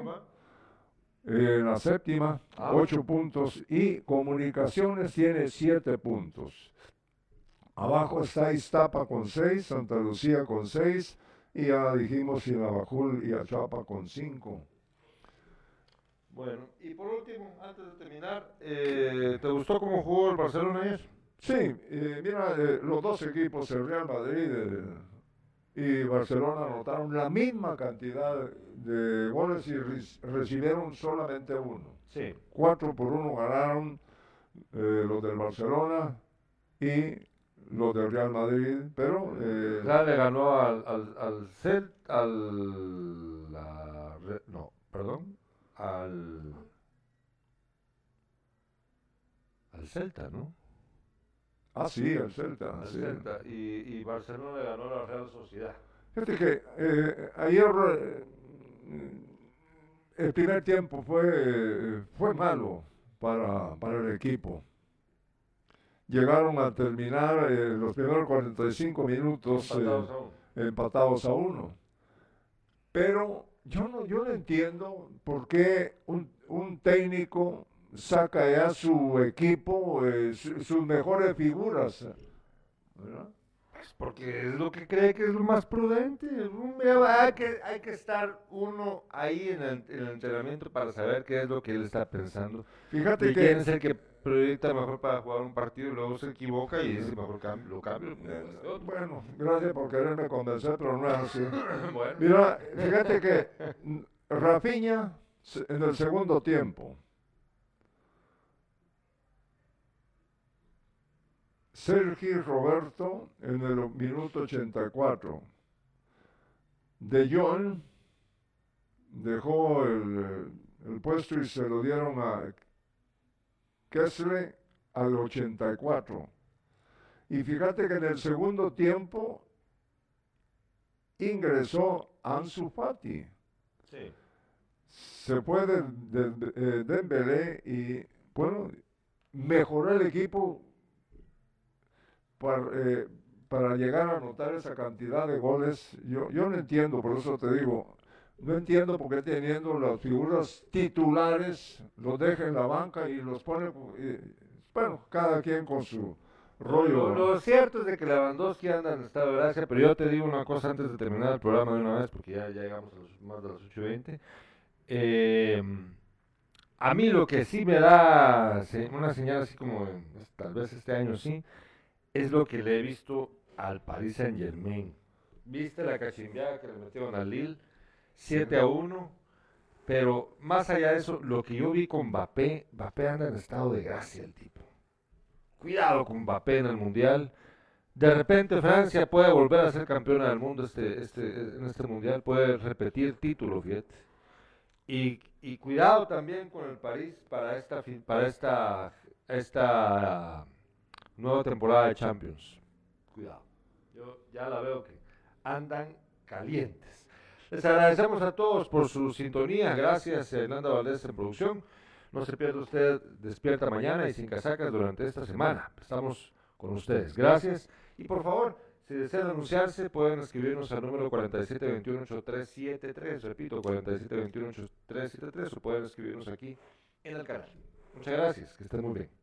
en la séptima, Ah, 8 puntos y Comunicaciones tiene 7 puntos. Abajo está Iztapa con 6, Santa Lucía con 6 y ya dijimos Sinabajul y Achapa con 5. Bueno, y por último, antes de terminar, eh, ¿te gustó cómo jugó el Barcelona ayer? Sí, eh, mira, eh, los dos equipos, el Real Madrid y Barcelona, anotaron la misma cantidad de goles y re- recibieron solamente uno. Sí. 4 por 1 ganaron eh, los del Barcelona y los del Real Madrid, pero eh, sea, le ganó al, al, al Cel, al, la no, perdón, al, al Celta, ¿no? Ah sí, el Celta. Sí. Celta, y, y Barcelona le ganó la Real Sociedad. Fíjate que eh, ayer eh, el primer tiempo fue, fue malo para, para el equipo. Llegaron a terminar eh, los primeros 45 minutos Empatados a uno. empatados a uno. Pero yo no, yo no entiendo por qué un, un técnico saca ya su equipo, eh, su- sus mejores figuras. ¿verdad? Pues porque es lo que cree que es lo más prudente. Hay que, hay que estar uno ahí en el, en el entrenamiento para saber qué es lo que él está pensando. Fíjate que- quién es el que proyecta mejor para jugar un partido y luego se equivoca y dice mejor cambio, lo cambio. Eh, Bueno, gracias por quererme convencer, pero no es así. Bueno. Mira, fíjate que se- en el segundo tiempo. Sergi Roberto en el minuto 84. De Jong dejó el, el puesto y se lo dieron a Kessler al 84. Y fíjate que en el segundo tiempo ingresó Ansu Fati. Sí. Se fue de, de- de- eh, Dembélé y, bueno, mejoró el equipo para, eh, para llegar a anotar esa cantidad de goles. Yo, yo no entiendo, por eso te digo, no entiendo por qué teniendo las figuras titulares los deja en la banca y los pone, eh, bueno, cada quien con su rollo. Lo, cierto es de que Lewandowski anda en estado de gracia, pero yo te digo una cosa antes de terminar el programa de una vez, porque ya, llegamos a los, más de las 8 y 20. Eh, a mí lo que sí me da una señal así como, tal vez este año sí, es lo que le he visto al Paris Saint Germain. ¿Viste la cachimbeada que le metieron al Lille? 7 a 1. Pero más allá de eso, lo que yo vi con Mbappé, Mbappé anda en estado de gracia el tipo. Cuidado con Mbappé en el Mundial. De repente Francia puede volver a ser campeona del mundo este, este, en este Mundial, puede repetir título, fíjate. Y, y cuidado también con el París para esta, para esta, esta nueva temporada de Champions. Cuidado. Yo ya la veo que andan calientes. Les agradecemos a todos por su sintonía. Gracias, Hernanda Valdés en producción. No se pierda usted Despierta Mañana y Sin Casacas durante esta semana. Estamos con ustedes. Gracias. Y por favor, si desean anunciarse, pueden escribirnos al número 4721-8373. Repito, 4721-8373 o pueden escribirnos aquí en el canal. Muchas gracias. Que estén muy bien.